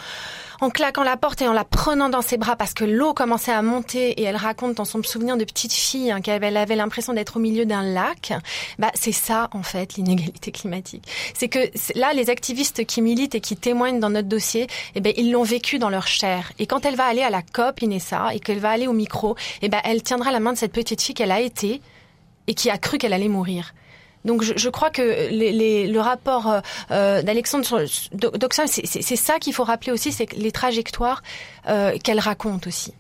en claquant la porte et en la prenant dans ses bras parce que l'eau commençait à monter et elle raconte dans son souvenir de petite fille hein, qu'elle avait- l'impression d'être au milieu d'un lac. Bah, c'est ça, en fait, l'inégalité climatique. C'est que là, les activistes qui militent et qui témoignent dans notre dossier, eh ben, ils l'ont vécu dans leur chair. Et quand elle va aller à la COP, Inessa, et qu'elle va aller au micro, eh ben, elle tiendra la main de cette petite fille qu'elle a été et qui a cru qu'elle allait mourir. Donc je, crois que les, le rapport euh, euh, d'Alexandre sur- d'O- d'Oxfam, c'est ça qu'il faut rappeler aussi, c'est les trajectoires euh, qu'elle raconte aussi.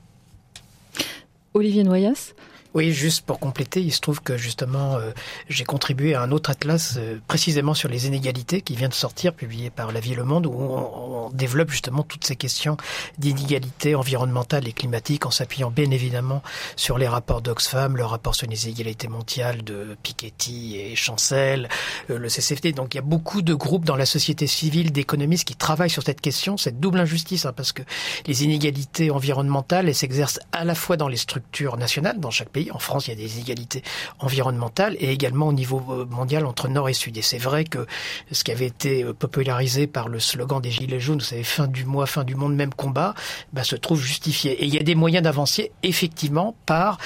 Olivier Noyas Oui, juste pour compléter, il se trouve que justement, euh, j'ai contribué à un autre atlas euh, précisément sur les inégalités qui vient de sortir, publié par La Vie et le Monde, où on, développe justement toutes ces questions d'inégalités environnementales et climatiques en s'appuyant bien évidemment sur les rapports d'Oxfam, le rapport sur les inégalités mondiales de Piketty et Chancel, euh, le CCFT. Donc il y a beaucoup de groupes dans la société civile, d'économistes qui travaillent sur cette question, cette double injustice, hein, parce que les inégalités environnementales, elles s'exercent à la fois dans les structures nationales, dans chaque pays. En France, il y a des inégalités environnementales et également au niveau euh, mondial entre Nord et Sud. Et c'est vrai que ce qui avait été euh, popularisé par le slogan des Gilets jaunes, vous savez, fin du mois, fin du monde, même combat, bah, se trouve justifié. Et il y a des moyens d'avancer effectivement par,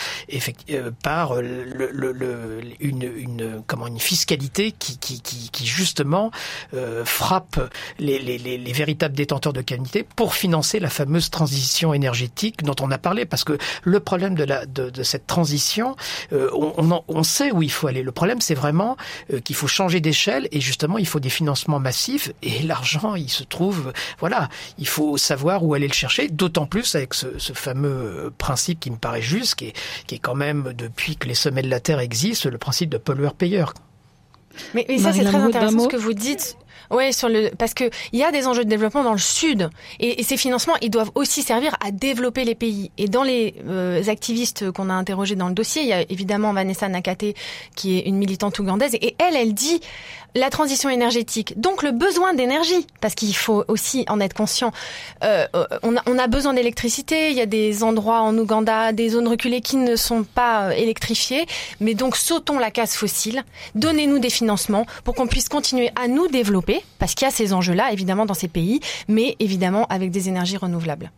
euh, par euh, le, le- le- une, une, comment, une fiscalité qui, qui, qui, qui justement euh, frappe les, les, les, les véritables détenteurs de qualité pour financer la fameuse transition énergétique dont on a parlé. Parce que le problème de, la, de, de cette transition, euh, on, on, en- on sait où il faut aller. Le problème, c'est vraiment euh, qu'il faut changer d'échelle et justement, il faut des financements massifs et l'argent, il se trouve, voilà, il faut savoir où aller le chercher, d'autant plus avec ce, ce fameux euh, principe qui me paraît juste, qui est, qui est quand même, depuis que les sommets de la Terre existent, le principe de pollueur-payeur. Mais, mais ça, c'est très intéressant ce que vous dites. Ouais, sur le parce que il y a des enjeux de développement dans le sud et, ces financements ils doivent aussi servir à développer les pays. Et dans les euh, activistes qu'on a interrogés dans le dossier, il y a évidemment Vanessa Nakate qui est une militante ougandaise et elle, elle dit la transition énergétique, donc le besoin d'énergie, parce qu'il faut aussi en être conscient. Euh, euh, on, a, on, a, besoin d'électricité. Il y a des endroits en Ouganda, des zones reculées qui ne sont pas euh, électrifiées. Mais donc sautons la case fossile. Donnez-nous des financements pour qu'on puisse continuer à nous développer, parce qu'il y a ces enjeux-là évidemment dans ces pays, mais évidemment avec des énergies renouvelables.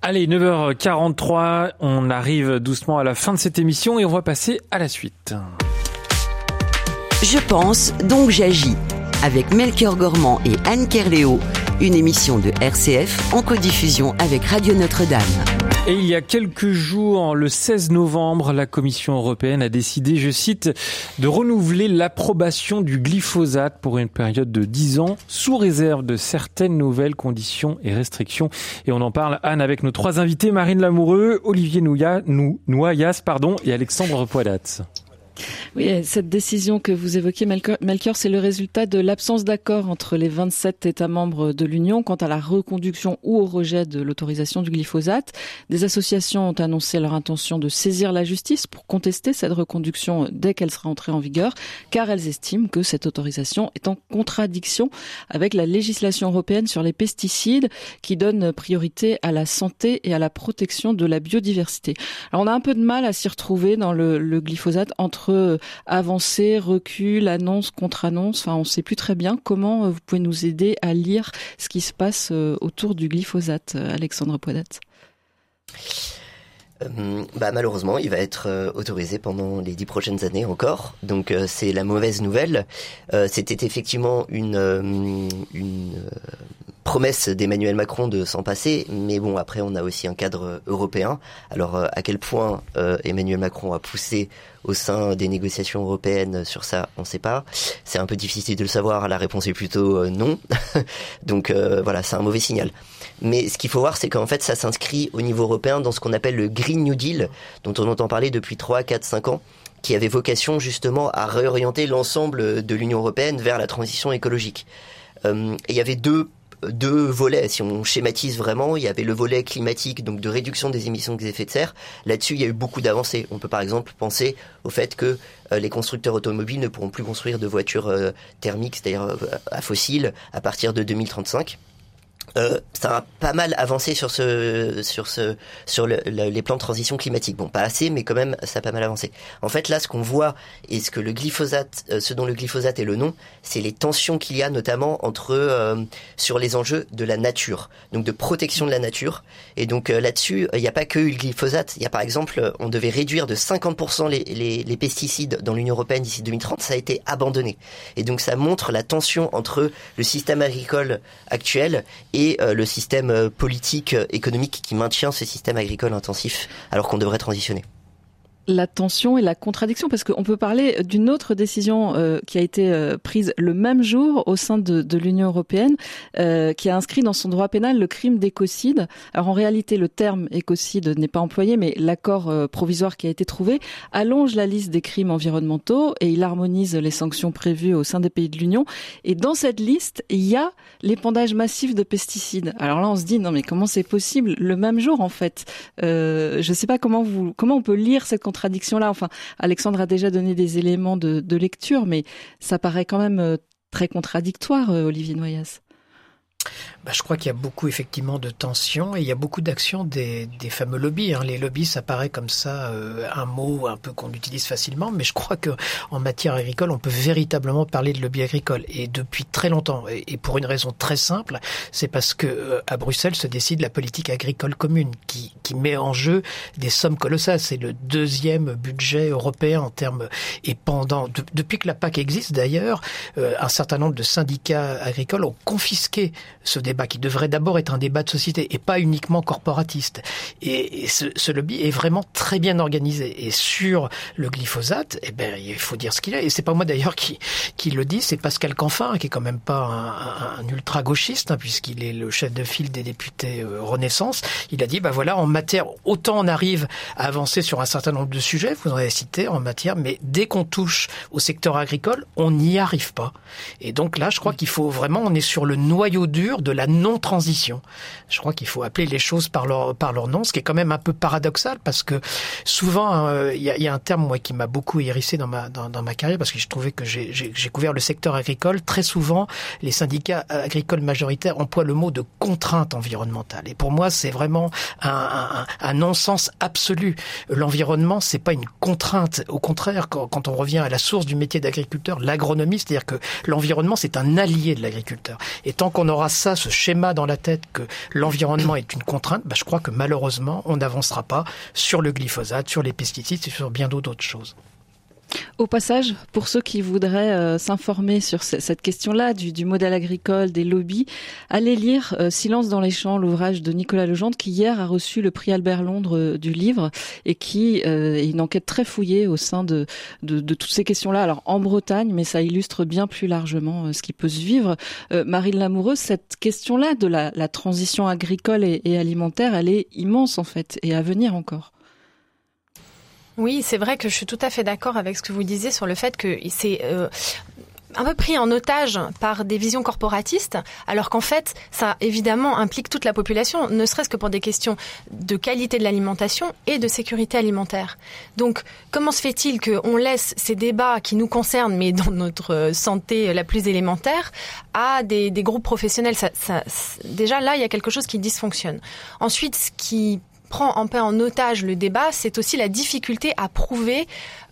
Allez, 9h43, on arrive doucement à la fin de cette émission et on va passer à la suite. Je pense, donc j'agis. Avec Melchior Gormand et Anne Kerléo, une émission de RCF en codiffusion avec Radio Notre-Dame. Et il y a quelques jours, le 16 novembre, la Commission européenne a décidé, je cite, de renouveler l'approbation du glyphosate pour une période de 10 ans, sous réserve de certaines nouvelles conditions et restrictions. Et on en parle, Anne, avec nos trois invités, Marine Lamoureux, Olivier Noyas, pardon, et Alexandre Poidat. Oui, cette décision que vous évoquez, Melchior, c'est le résultat de l'absence d'accord entre les 27 États membres de l'Union quant à la reconduction ou au rejet de l'autorisation du glyphosate. Des associations ont annoncé leur intention de saisir la justice pour contester cette reconduction dès qu'elle sera entrée en vigueur, car elles estiment que cette autorisation est en contradiction avec la législation européenne sur les pesticides qui donne priorité à la santé et à la protection de la biodiversité. Alors on a un peu de mal à s'y retrouver dans le, le glyphosate entre euh, avancée, recul, annonce, contre-annonce. Enfin, on ne sait plus très bien comment euh, vous pouvez nous aider à lire ce qui se passe euh, autour du glyphosate, Alexandre Poidat. Bah, malheureusement, il va être autorisé pendant les dix prochaines années encore. Donc c'est la mauvaise nouvelle. C'était effectivement une, une promesse d'Emmanuel Macron de s'en passer, mais bon, après, on a aussi un cadre européen. Alors, euh, à quel point euh, Emmanuel Macron a poussé au sein des négociations européennes sur ça, on ne sait pas. C'est un peu difficile de le savoir. La réponse est plutôt euh, non. (laughs) Donc voilà, c'est un mauvais signal. Mais ce qu'il faut voir, c'est qu'en fait, ça s'inscrit au niveau européen dans ce qu'on appelle le Green New Deal, dont on entend parler depuis 3, 4, 5 ans qui avait vocation justement à réorienter l'ensemble de l'Union européenne vers la transition écologique. et il y avait deux deux volets. Si on schématise vraiment, il y avait le volet climatique, donc de réduction des émissions de gaz à effet de serre. Là-dessus, il y a eu beaucoup d'avancées. On peut par exemple penser au fait que euh, les constructeurs automobiles ne pourront plus construire de voitures euh, thermiques, c'est-à-dire euh, à fossiles, à partir de 2035. Euh, ça a pas mal avancé sur ce, sur ce, sur le, les plans de transition climatique. Bon, pas assez, mais quand même, ça a pas mal avancé. En fait, là, ce qu'on voit et ce que le glyphosate, euh, ce dont le glyphosate est le nom, c'est les tensions qu'il y a notamment entre euh, sur les enjeux de la nature, donc de protection de la nature. Et donc là-dessus, il n'y a pas que le glyphosate. Il y a par exemple, on devait réduire de 50% les, les, les pesticides dans l'Union européenne d'ici 2030. Ça a été abandonné. Et donc ça montre la tension entre le système agricole actuel et euh, le système euh, politique euh, économique qui maintient ce système agricole intensif alors qu'on devrait transitionner la tension et la contradiction parce qu'on peut parler d'une autre décision euh, qui a été euh, prise le même jour au sein de, de l'Union européenne euh, qui a inscrit dans son droit pénal le crime d'écocide. Alors en réalité le terme écocide n'est pas employé mais l'accord provisoire qui a été trouvé allonge la liste des crimes environnementaux et il harmonise les sanctions prévues au sein des pays de l'Union et dans cette liste il y a l'épandage massif de pesticides. Alors là on se dit non mais comment c'est possible le même jour en fait? je ne sais pas comment vous comment on peut lire cette contradiction Enfin, Alexandre a déjà donné des éléments de, de lecture, mais ça paraît quand même euh, très contradictoire, euh, Olivier Noyas. Bah, je crois qu'il y a beaucoup effectivement de tensions et il y a beaucoup d'actions des, des, fameux lobbies. Hein. Les lobbies, ça paraît comme ça euh, un mot un peu qu'on utilise facilement, mais je crois que en matière agricole, on peut véritablement parler de lobby agricole et depuis très longtemps. Et, pour une raison très simple, c'est parce que euh, à Bruxelles se décide la politique agricole commune qui, qui met en jeu des sommes colossales. C'est le deuxième budget européen en termes et pendant depuis que la PAC existe d'ailleurs, euh, un certain nombre de syndicats agricoles ont confisqué ce débat qui devrait d'abord être un débat de société et pas uniquement corporatiste. Et, ce, ce, lobby est vraiment très bien organisé. Et sur le glyphosate, eh ben, il faut dire ce qu'il est. Et c'est pas moi d'ailleurs qui, qui le dit, c'est Pascal Canfin, qui est quand même pas un, un, ultra gauchiste, hein, puisqu'il est le chef de file des députés euh, Renaissance. Il a dit, bah voilà, en, matière, autant on arrive à avancer sur un certain nombre de sujets, vous en avez cité en matière, mais dès qu'on touche au secteur agricole, on n'y arrive pas. Et donc là, je crois qu'il faut vraiment, on est sur le noyau dur de la non-transition. Je crois qu'il faut appeler les choses par leur, par leur nom, ce qui est quand même un peu paradoxal parce que souvent, euh, il y, a, y, a, un terme, moi, qui m'a beaucoup hérissé dans ma, dans, ma carrière parce que je trouvais que j'ai couvert le secteur agricole. Très souvent, les syndicats agricoles majoritaires emploient le mot de contrainte environnementale. Et pour moi, c'est vraiment un, un, un non-sens absolu. L'environnement, c'est pas une contrainte. Au contraire, quand, quand, on revient à la source du métier d'agriculteur, l'agronomie, c'est-à-dire que l'environnement, c'est un allié de l'agriculteur. Et tant qu'on aura ça, schéma dans la tête que l'environnement est une contrainte, bah, je crois que malheureusement, on n'avancera pas sur le glyphosate, sur les pesticides et sur bien d'autres choses. Au passage, pour ceux qui voudraient euh, s'informer sur cette question-là du, du, modèle agricole, des lobbies, allez lire euh, Silence dans les champs, l'ouvrage de Nicolas Legendre, qui hier a reçu le prix Albert Londres euh, du livre et qui est une enquête très fouillée au sein de, toutes ces questions-là. Alors en Bretagne, mais ça illustre bien plus largement ce qui peut se vivre. Marine Lamoureux, cette question-là de la, transition agricole et alimentaire, elle est immense en fait et à venir encore. Oui, c'est vrai que je suis tout à fait d'accord avec ce que vous disiez sur le fait que c'est euh, un peu pris en otage par des visions corporatistes, alors qu'en fait, ça évidemment implique toute la population, ne serait-ce que pour des questions de qualité de l'alimentation et de sécurité alimentaire. Donc, comment se fait-il qu'on laisse ces débats qui nous concernent, mais dans notre santé la plus élémentaire, à des, des groupes professionnels? Ça, ça, Déjà là, il y a quelque chose qui dysfonctionne. Ensuite, ce qui prend en paix en otage le débat, c'est aussi la difficulté à prouver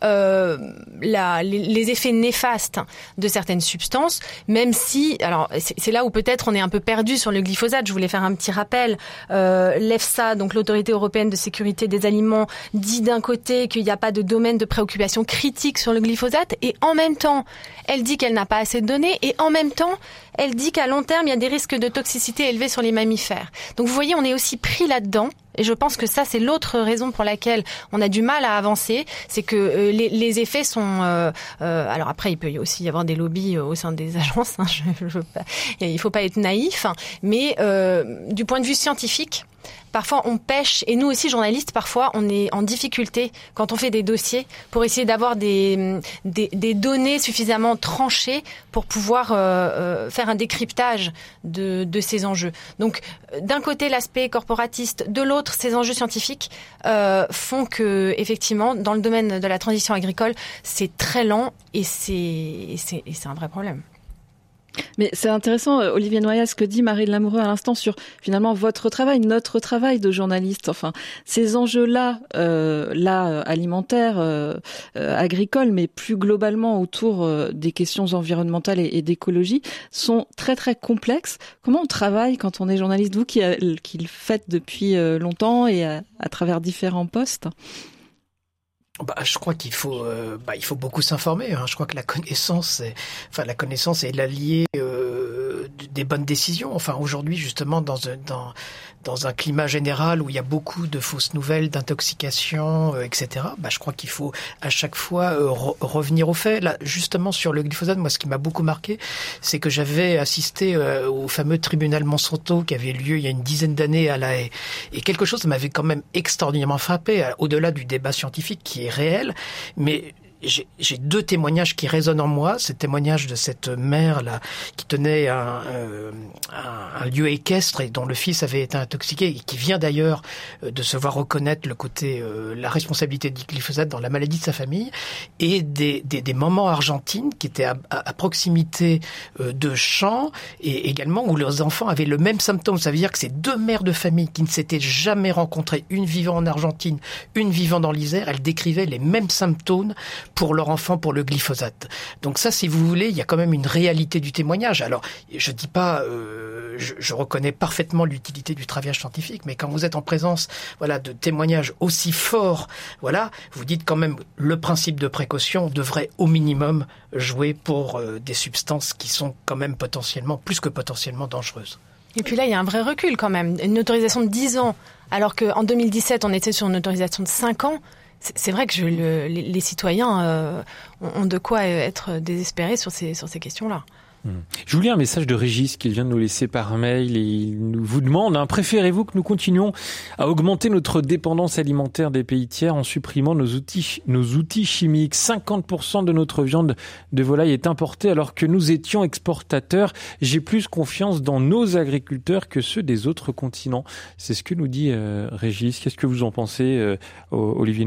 euh, les, effets néfastes de certaines substances, même si, alors c'est là où peut-être on est un peu perdu sur le glyphosate. Je voulais faire un petit rappel. Euh, L'EFSA, donc l'autorité européenne de sécurité des aliments, dit d'un côté qu'il n'y a pas de domaine de préoccupation critique sur le glyphosate, et en même temps, elle dit qu'elle n'a pas assez de données, et en même temps, elle dit qu'à long terme, il y a des risques de toxicité élevés sur les mammifères. Donc vous voyez, on est aussi pris là-dedans. Et je pense que ça, c'est l'autre raison pour laquelle on a du mal à avancer, c'est que euh, les, effets sont. Euh, euh, alors après, il peut aussi y avoir des lobbies au sein des (laughs) agences. Hein, je, je, il ne faut pas être naïf, mais du point de vue scientifique, parfois on pêche et nous aussi journalistes parfois on est en difficulté quand on fait des dossiers pour essayer d'avoir des, données suffisamment tranchées pour pouvoir euh, euh, faire un décryptage de, ces enjeux. Donc d'un côté l'aspect corporatiste, de l'autre ces enjeux scientifiques euh, font que effectivement dans le domaine de la transition agricole c'est très lent et c'est un vrai problème. Mais c'est intéressant, euh, Olivier Noyat, ce que dit Marie de Lamoureux à l'instant sur finalement votre travail, notre travail de journaliste. Enfin, ces enjeux-là, euh, là euh, alimentaires, euh, euh, agricoles, mais plus globalement autour des questions environnementales et, d'écologie, sont très très complexes. Comment on travaille quand on est journaliste, vous qui, le faites depuis longtemps et à travers différents postes? Bah, je crois qu'il faut, euh, bah, il faut beaucoup s'informer. Hein. Je crois que la connaissance, est, enfin la connaissance est l'allié euh, des bonnes décisions. Enfin aujourd'hui justement dans un dans dans un climat général où il y a beaucoup de fausses nouvelles, d'intoxication, euh, etc. Bah, je crois qu'il faut à chaque fois euh, re revenir aux faits. Là justement sur le glyphosate, moi ce qui m'a beaucoup marqué, c'est que j'avais assisté euh, au fameux tribunal Monsanto qui avait lieu il y a une dizaine d'années à La Haye, et quelque chose m'avait quand même extraordinairement frappé au-delà du débat scientifique qui est réel, mais j'ai deux témoignages qui résonnent en moi. C'est témoignage de cette mère là qui tenait un, euh, un, un, lieu équestre et dont le fils avait été intoxiqué et qui vient d'ailleurs euh, de se voir reconnaître le côté euh, la responsabilité du glyphosate dans la maladie de sa famille et des, des, des moments argentines qui étaient à, à, à proximité euh, de champs et également où leurs enfants avaient le même symptôme. Ça veut dire que ces deux mères de famille qui ne s'étaient jamais rencontrées, une vivant en Argentine, une vivant dans l'Isère, elles décrivaient les mêmes symptômes pour leur enfant pour le glyphosate. Donc ça, si vous voulez, il y a quand même une réalité du témoignage. Alors, je dis pas, euh, je, je, reconnais parfaitement l'utilité du travail scientifique, mais quand vous êtes en présence, voilà, de témoignages aussi forts, voilà, vous dites quand même le principe de précaution devrait au minimum jouer pour euh, des substances qui sont quand même potentiellement, plus que potentiellement dangereuses. Et puis là, il y a un vrai recul quand même. Une autorisation de 10 ans, alors qu'en 2017, on était sur une autorisation de 5 ans c'est vrai que les, citoyens euh, ont de quoi être désespérés sur ces questions-là. Je vous lis un message de Régis qu'il vient de nous laisser par mail et il nous vous demande hein, préférez-vous que nous continuions à augmenter notre dépendance alimentaire des pays tiers en supprimant nos outils, chimiques? 50% de notre viande de volaille est importée alors que nous étions exportateurs. J'ai plus confiance dans nos agriculteurs que ceux des autres continents. C'est ce que nous dit euh, Régis. Qu'est-ce que vous en pensez, euh, Olivier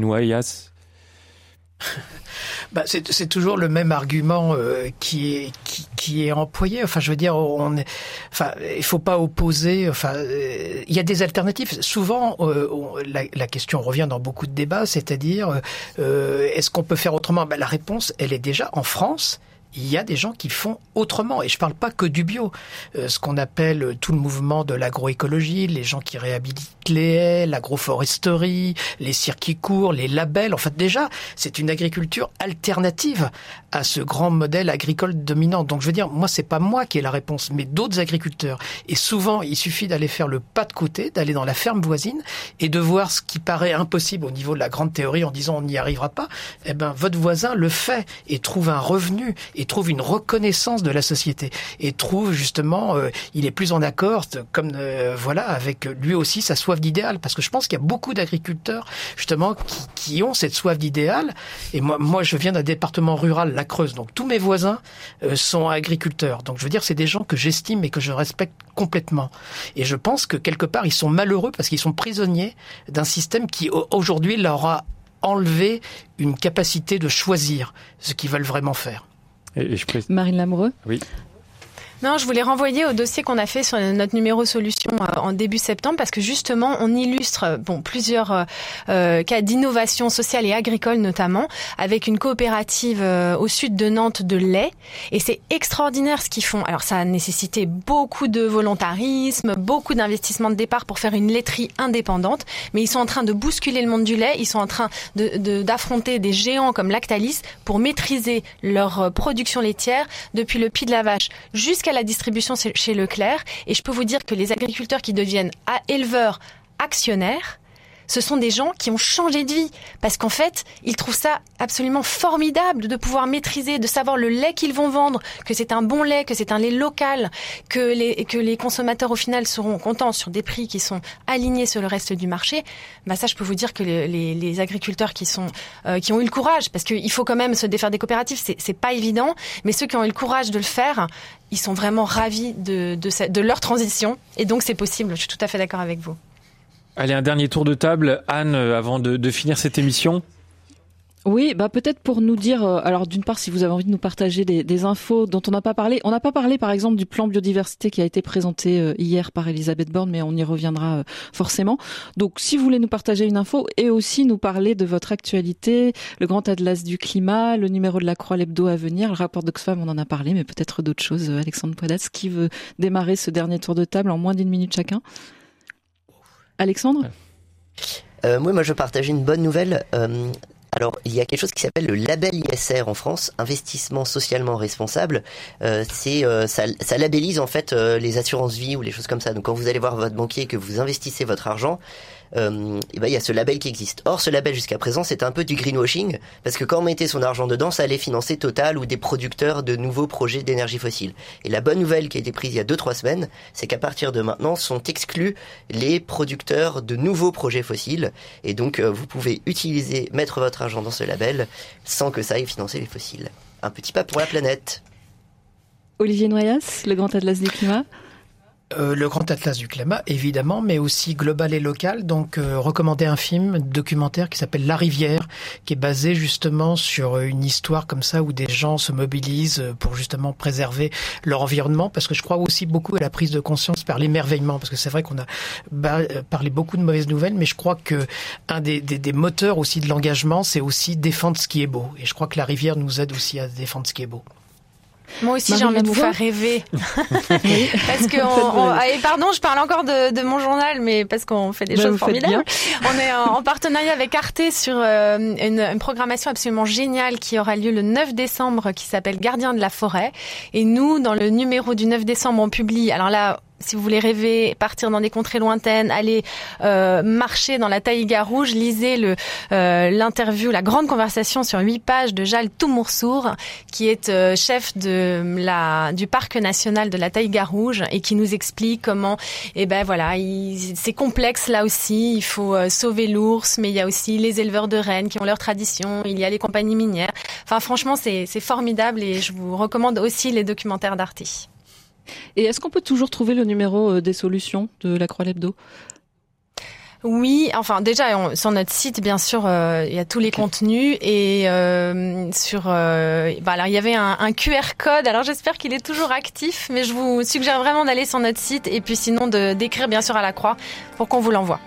(laughs) bah, c'est toujours le même argument euh, qui, est, qui, qui, est employé. Enfin, je veux dire, on est, enfin, il faut pas opposer. Enfin, euh, il y a des alternatives. Souvent, euh, la, la, question revient dans beaucoup de débats, c'est-à-dire, est-ce qu'on peut faire autrement? Bah, La réponse, elle est déjà en France il y a des gens qui font autrement. Et je parle pas que du bio. Euh, ce qu'on appelle tout le mouvement de l'agroécologie, les gens qui réhabilitent les haies, l'agroforesterie, les circuits courts, les labels. En fait, déjà, c'est une agriculture alternative à ce grand modèle agricole dominant. Donc, je veux dire, moi, c'est pas moi qui ai la réponse, mais d'autres agriculteurs. Et souvent, il suffit d'aller faire le pas de côté, d'aller dans la ferme voisine et de voir ce qui paraît impossible au niveau de la grande théorie en disant on n'y arrivera pas. Eh ben, votre voisin le fait et trouve un revenu et trouve une reconnaissance de la société et trouve justement, euh, il est plus en accord, comme euh, voilà, avec lui aussi sa soif d'idéal, parce que je pense qu'il y a beaucoup d'agriculteurs justement qui, qui, ont cette soif d'idéal. Et moi, moi, je viens d'un département rural, la Creuse, donc tous mes voisins euh, sont agriculteurs. Donc je veux dire, c'est des gens que j'estime et que je respecte complètement. Et je pense que quelque part, ils sont malheureux parce qu'ils sont prisonniers d'un système qui aujourd'hui leur a enlevé une capacité de choisir ce qu'ils veulent vraiment faire. Et, je Marine Lamoureux? Oui. Non, je voulais renvoyer au dossier qu'on a fait sur notre numéro solution euh, en début septembre parce que justement, on illustre euh, bon plusieurs euh, cas d'innovation sociale et agricole notamment avec une coopérative au sud de Nantes de lait. Et c'est extraordinaire ce qu'ils font. Alors ça a nécessité beaucoup de volontarisme, beaucoup d'investissement de départ pour faire une laiterie indépendante, mais ils sont en train de bousculer le monde du lait, ils sont en train de d'affronter des géants comme Lactalis pour maîtriser leur production laitière depuis le pied de la vache jusqu'à la distribution chez Leclerc. Et je peux vous dire que les agriculteurs qui deviennent éleveurs actionnaires, ce sont des gens qui ont changé de vie parce qu'en fait, ils trouvent ça absolument formidable de pouvoir maîtriser, de savoir le lait qu'ils vont vendre, que c'est un bon lait, que c'est un lait local, que les que les consommateurs au final seront contents sur des prix qui sont alignés sur le reste du marché. Bah ça, je peux vous dire que les, les, agriculteurs qui sont euh, qui ont eu le courage, parce qu'il faut quand même se défaire des coopératives, c'est c'est pas évident, mais ceux qui ont eu le courage de le faire, ils sont vraiment ravis de de, de leur transition et donc c'est possible. Je suis tout à fait d'accord avec vous. Allez, un dernier tour de table, Anne, euh, avant de, finir cette émission. Oui, bah peut-être pour nous dire, euh, alors d'une part, si vous avez envie de nous partager des, infos dont on n'a pas parlé, on n'a pas parlé par exemple du plan biodiversité qui a été présenté euh, hier par Elisabeth Borne, mais on y reviendra forcément. Donc si vous voulez nous partager une info et aussi nous parler de votre actualité, le grand atlas du climat, le numéro de la Croix l'hebdo à venir, le rapport d'Oxfam, on en a parlé, mais peut-être d'autres choses. Alexandre Poidas, qui veut démarrer ce dernier tour de table en moins d'une minute chacun? Alexandre euh, Oui, moi je partage une bonne nouvelle. Euh, alors, il y a quelque chose qui s'appelle le label ISR en France, investissement socialement responsable. Euh, ça, labellise en fait les assurances vie ou les choses comme ça. Donc, quand vous allez voir votre banquier et que vous investissez votre argent, euh, et ben il y a ce label qui existe. Or, ce label jusqu'à présent, c'était un peu du greenwashing parce que quand on mettait son argent dedans, ça allait financer Total ou des producteurs de nouveaux projets d'énergie fossile. Et la bonne nouvelle qui a été prise il y a deux trois semaines, c'est qu'à partir de maintenant, sont exclus les producteurs de nouveaux projets fossiles. Et donc, euh, vous pouvez utiliser, mettre votre argent dans ce label sans que ça aille financer les fossiles. Un petit pas pour la planète. Olivier Noyas, le Grand Atlas du climat. Euh, le Grand Atlas du climat, évidemment, mais aussi global et local. Donc, euh, recommander un film documentaire qui s'appelle La Rivière, qui est basé justement sur une histoire comme ça où des gens se mobilisent pour justement préserver leur environnement, parce que je crois aussi beaucoup à la prise de conscience par l'émerveillement, parce que c'est vrai qu'on a parlé beaucoup de mauvaises nouvelles, mais je crois que un des, des, des moteurs aussi de l'engagement, c'est aussi défendre ce qui est beau. Et je crois que La Rivière nous aide aussi à défendre ce qui est beau. Moi aussi, j'ai envie de vous faire rêver. (laughs) parce que, on, on, et pardon, je parle encore de, de, mon journal, mais parce qu'on fait des bah, choses formidables. On est en, en, partenariat avec Arte sur euh, une, une, programmation absolument géniale qui aura lieu le 9 décembre, qui s'appelle Gardien de la forêt. Et nous, dans le numéro du 9 décembre, on publie. Alors là, si vous voulez rêver, partir dans des contrées lointaines, aller euh, marcher dans la taïga rouge, lisez euh, l'interview, la grande conversation sur huit pages de Jal Toumoursour, qui est euh, chef de la du parc national de la taïga rouge et qui nous explique comment, eh ben voilà, c'est complexe là aussi. Il faut sauver l'ours, mais il y a aussi les éleveurs de rennes qui ont leur tradition. Il y a les compagnies minières. Enfin, franchement, c'est formidable et je vous recommande aussi les documentaires d'Arte. Et est-ce qu'on peut toujours trouver le numéro euh, des solutions de la Croix Lebdo? Oui, enfin déjà sur notre site bien sûr euh, il y a tous les contenus et euh, sur bah, alors il y avait un, un QR code. Alors j'espère qu'il est toujours actif mais je vous suggère vraiment d'aller sur notre site et puis sinon de d'écrire bien sûr à la Croix pour qu'on vous l'envoie.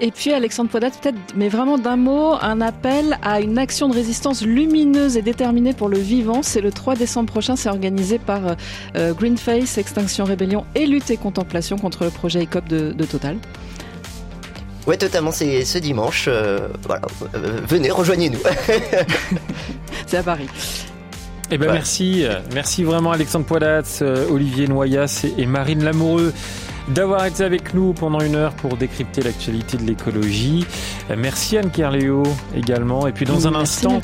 Et puis Alexandre Poidat, peut-être, mais vraiment d'un mot, un appel à une action de résistance lumineuse et déterminée pour le vivant. C'est le 3 décembre prochain, c'est organisé par euh, Greenface, Extinction Rébellion et Lutte et Contemplation contre le projet ECOP de, Total. Ouais, totalement, c'est ce dimanche. Euh, voilà, euh, venez, rejoignez-nous. (laughs) c'est à Paris. Eh ben merci, merci vraiment Alexandre Poidat, Olivier Noyas et Marine Lamoureux d'avoir été avec nous pendant une heure pour décrypter l'actualité de l'écologie. Euh, merci Anne Kerléo également. Et puis dans un instant,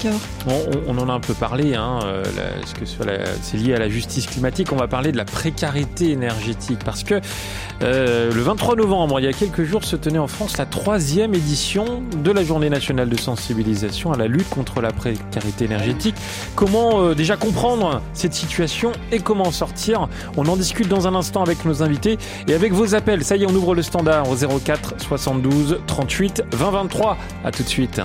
on, en a un peu parlé, hein, euh, ce que c'est lié à la justice climatique. On va parler de la précarité énergétique parce que euh, le 23 novembre, il y a quelques jours, se tenait en France la troisième édition de la Journée nationale de sensibilisation à la lutte contre la précarité énergétique. Comment déjà comprendre cette situation et comment en sortir? On en discute dans un instant avec nos invités et avec vos appels. Ça y est, on ouvre le standard au 04 72 38 20 23. À tout de suite.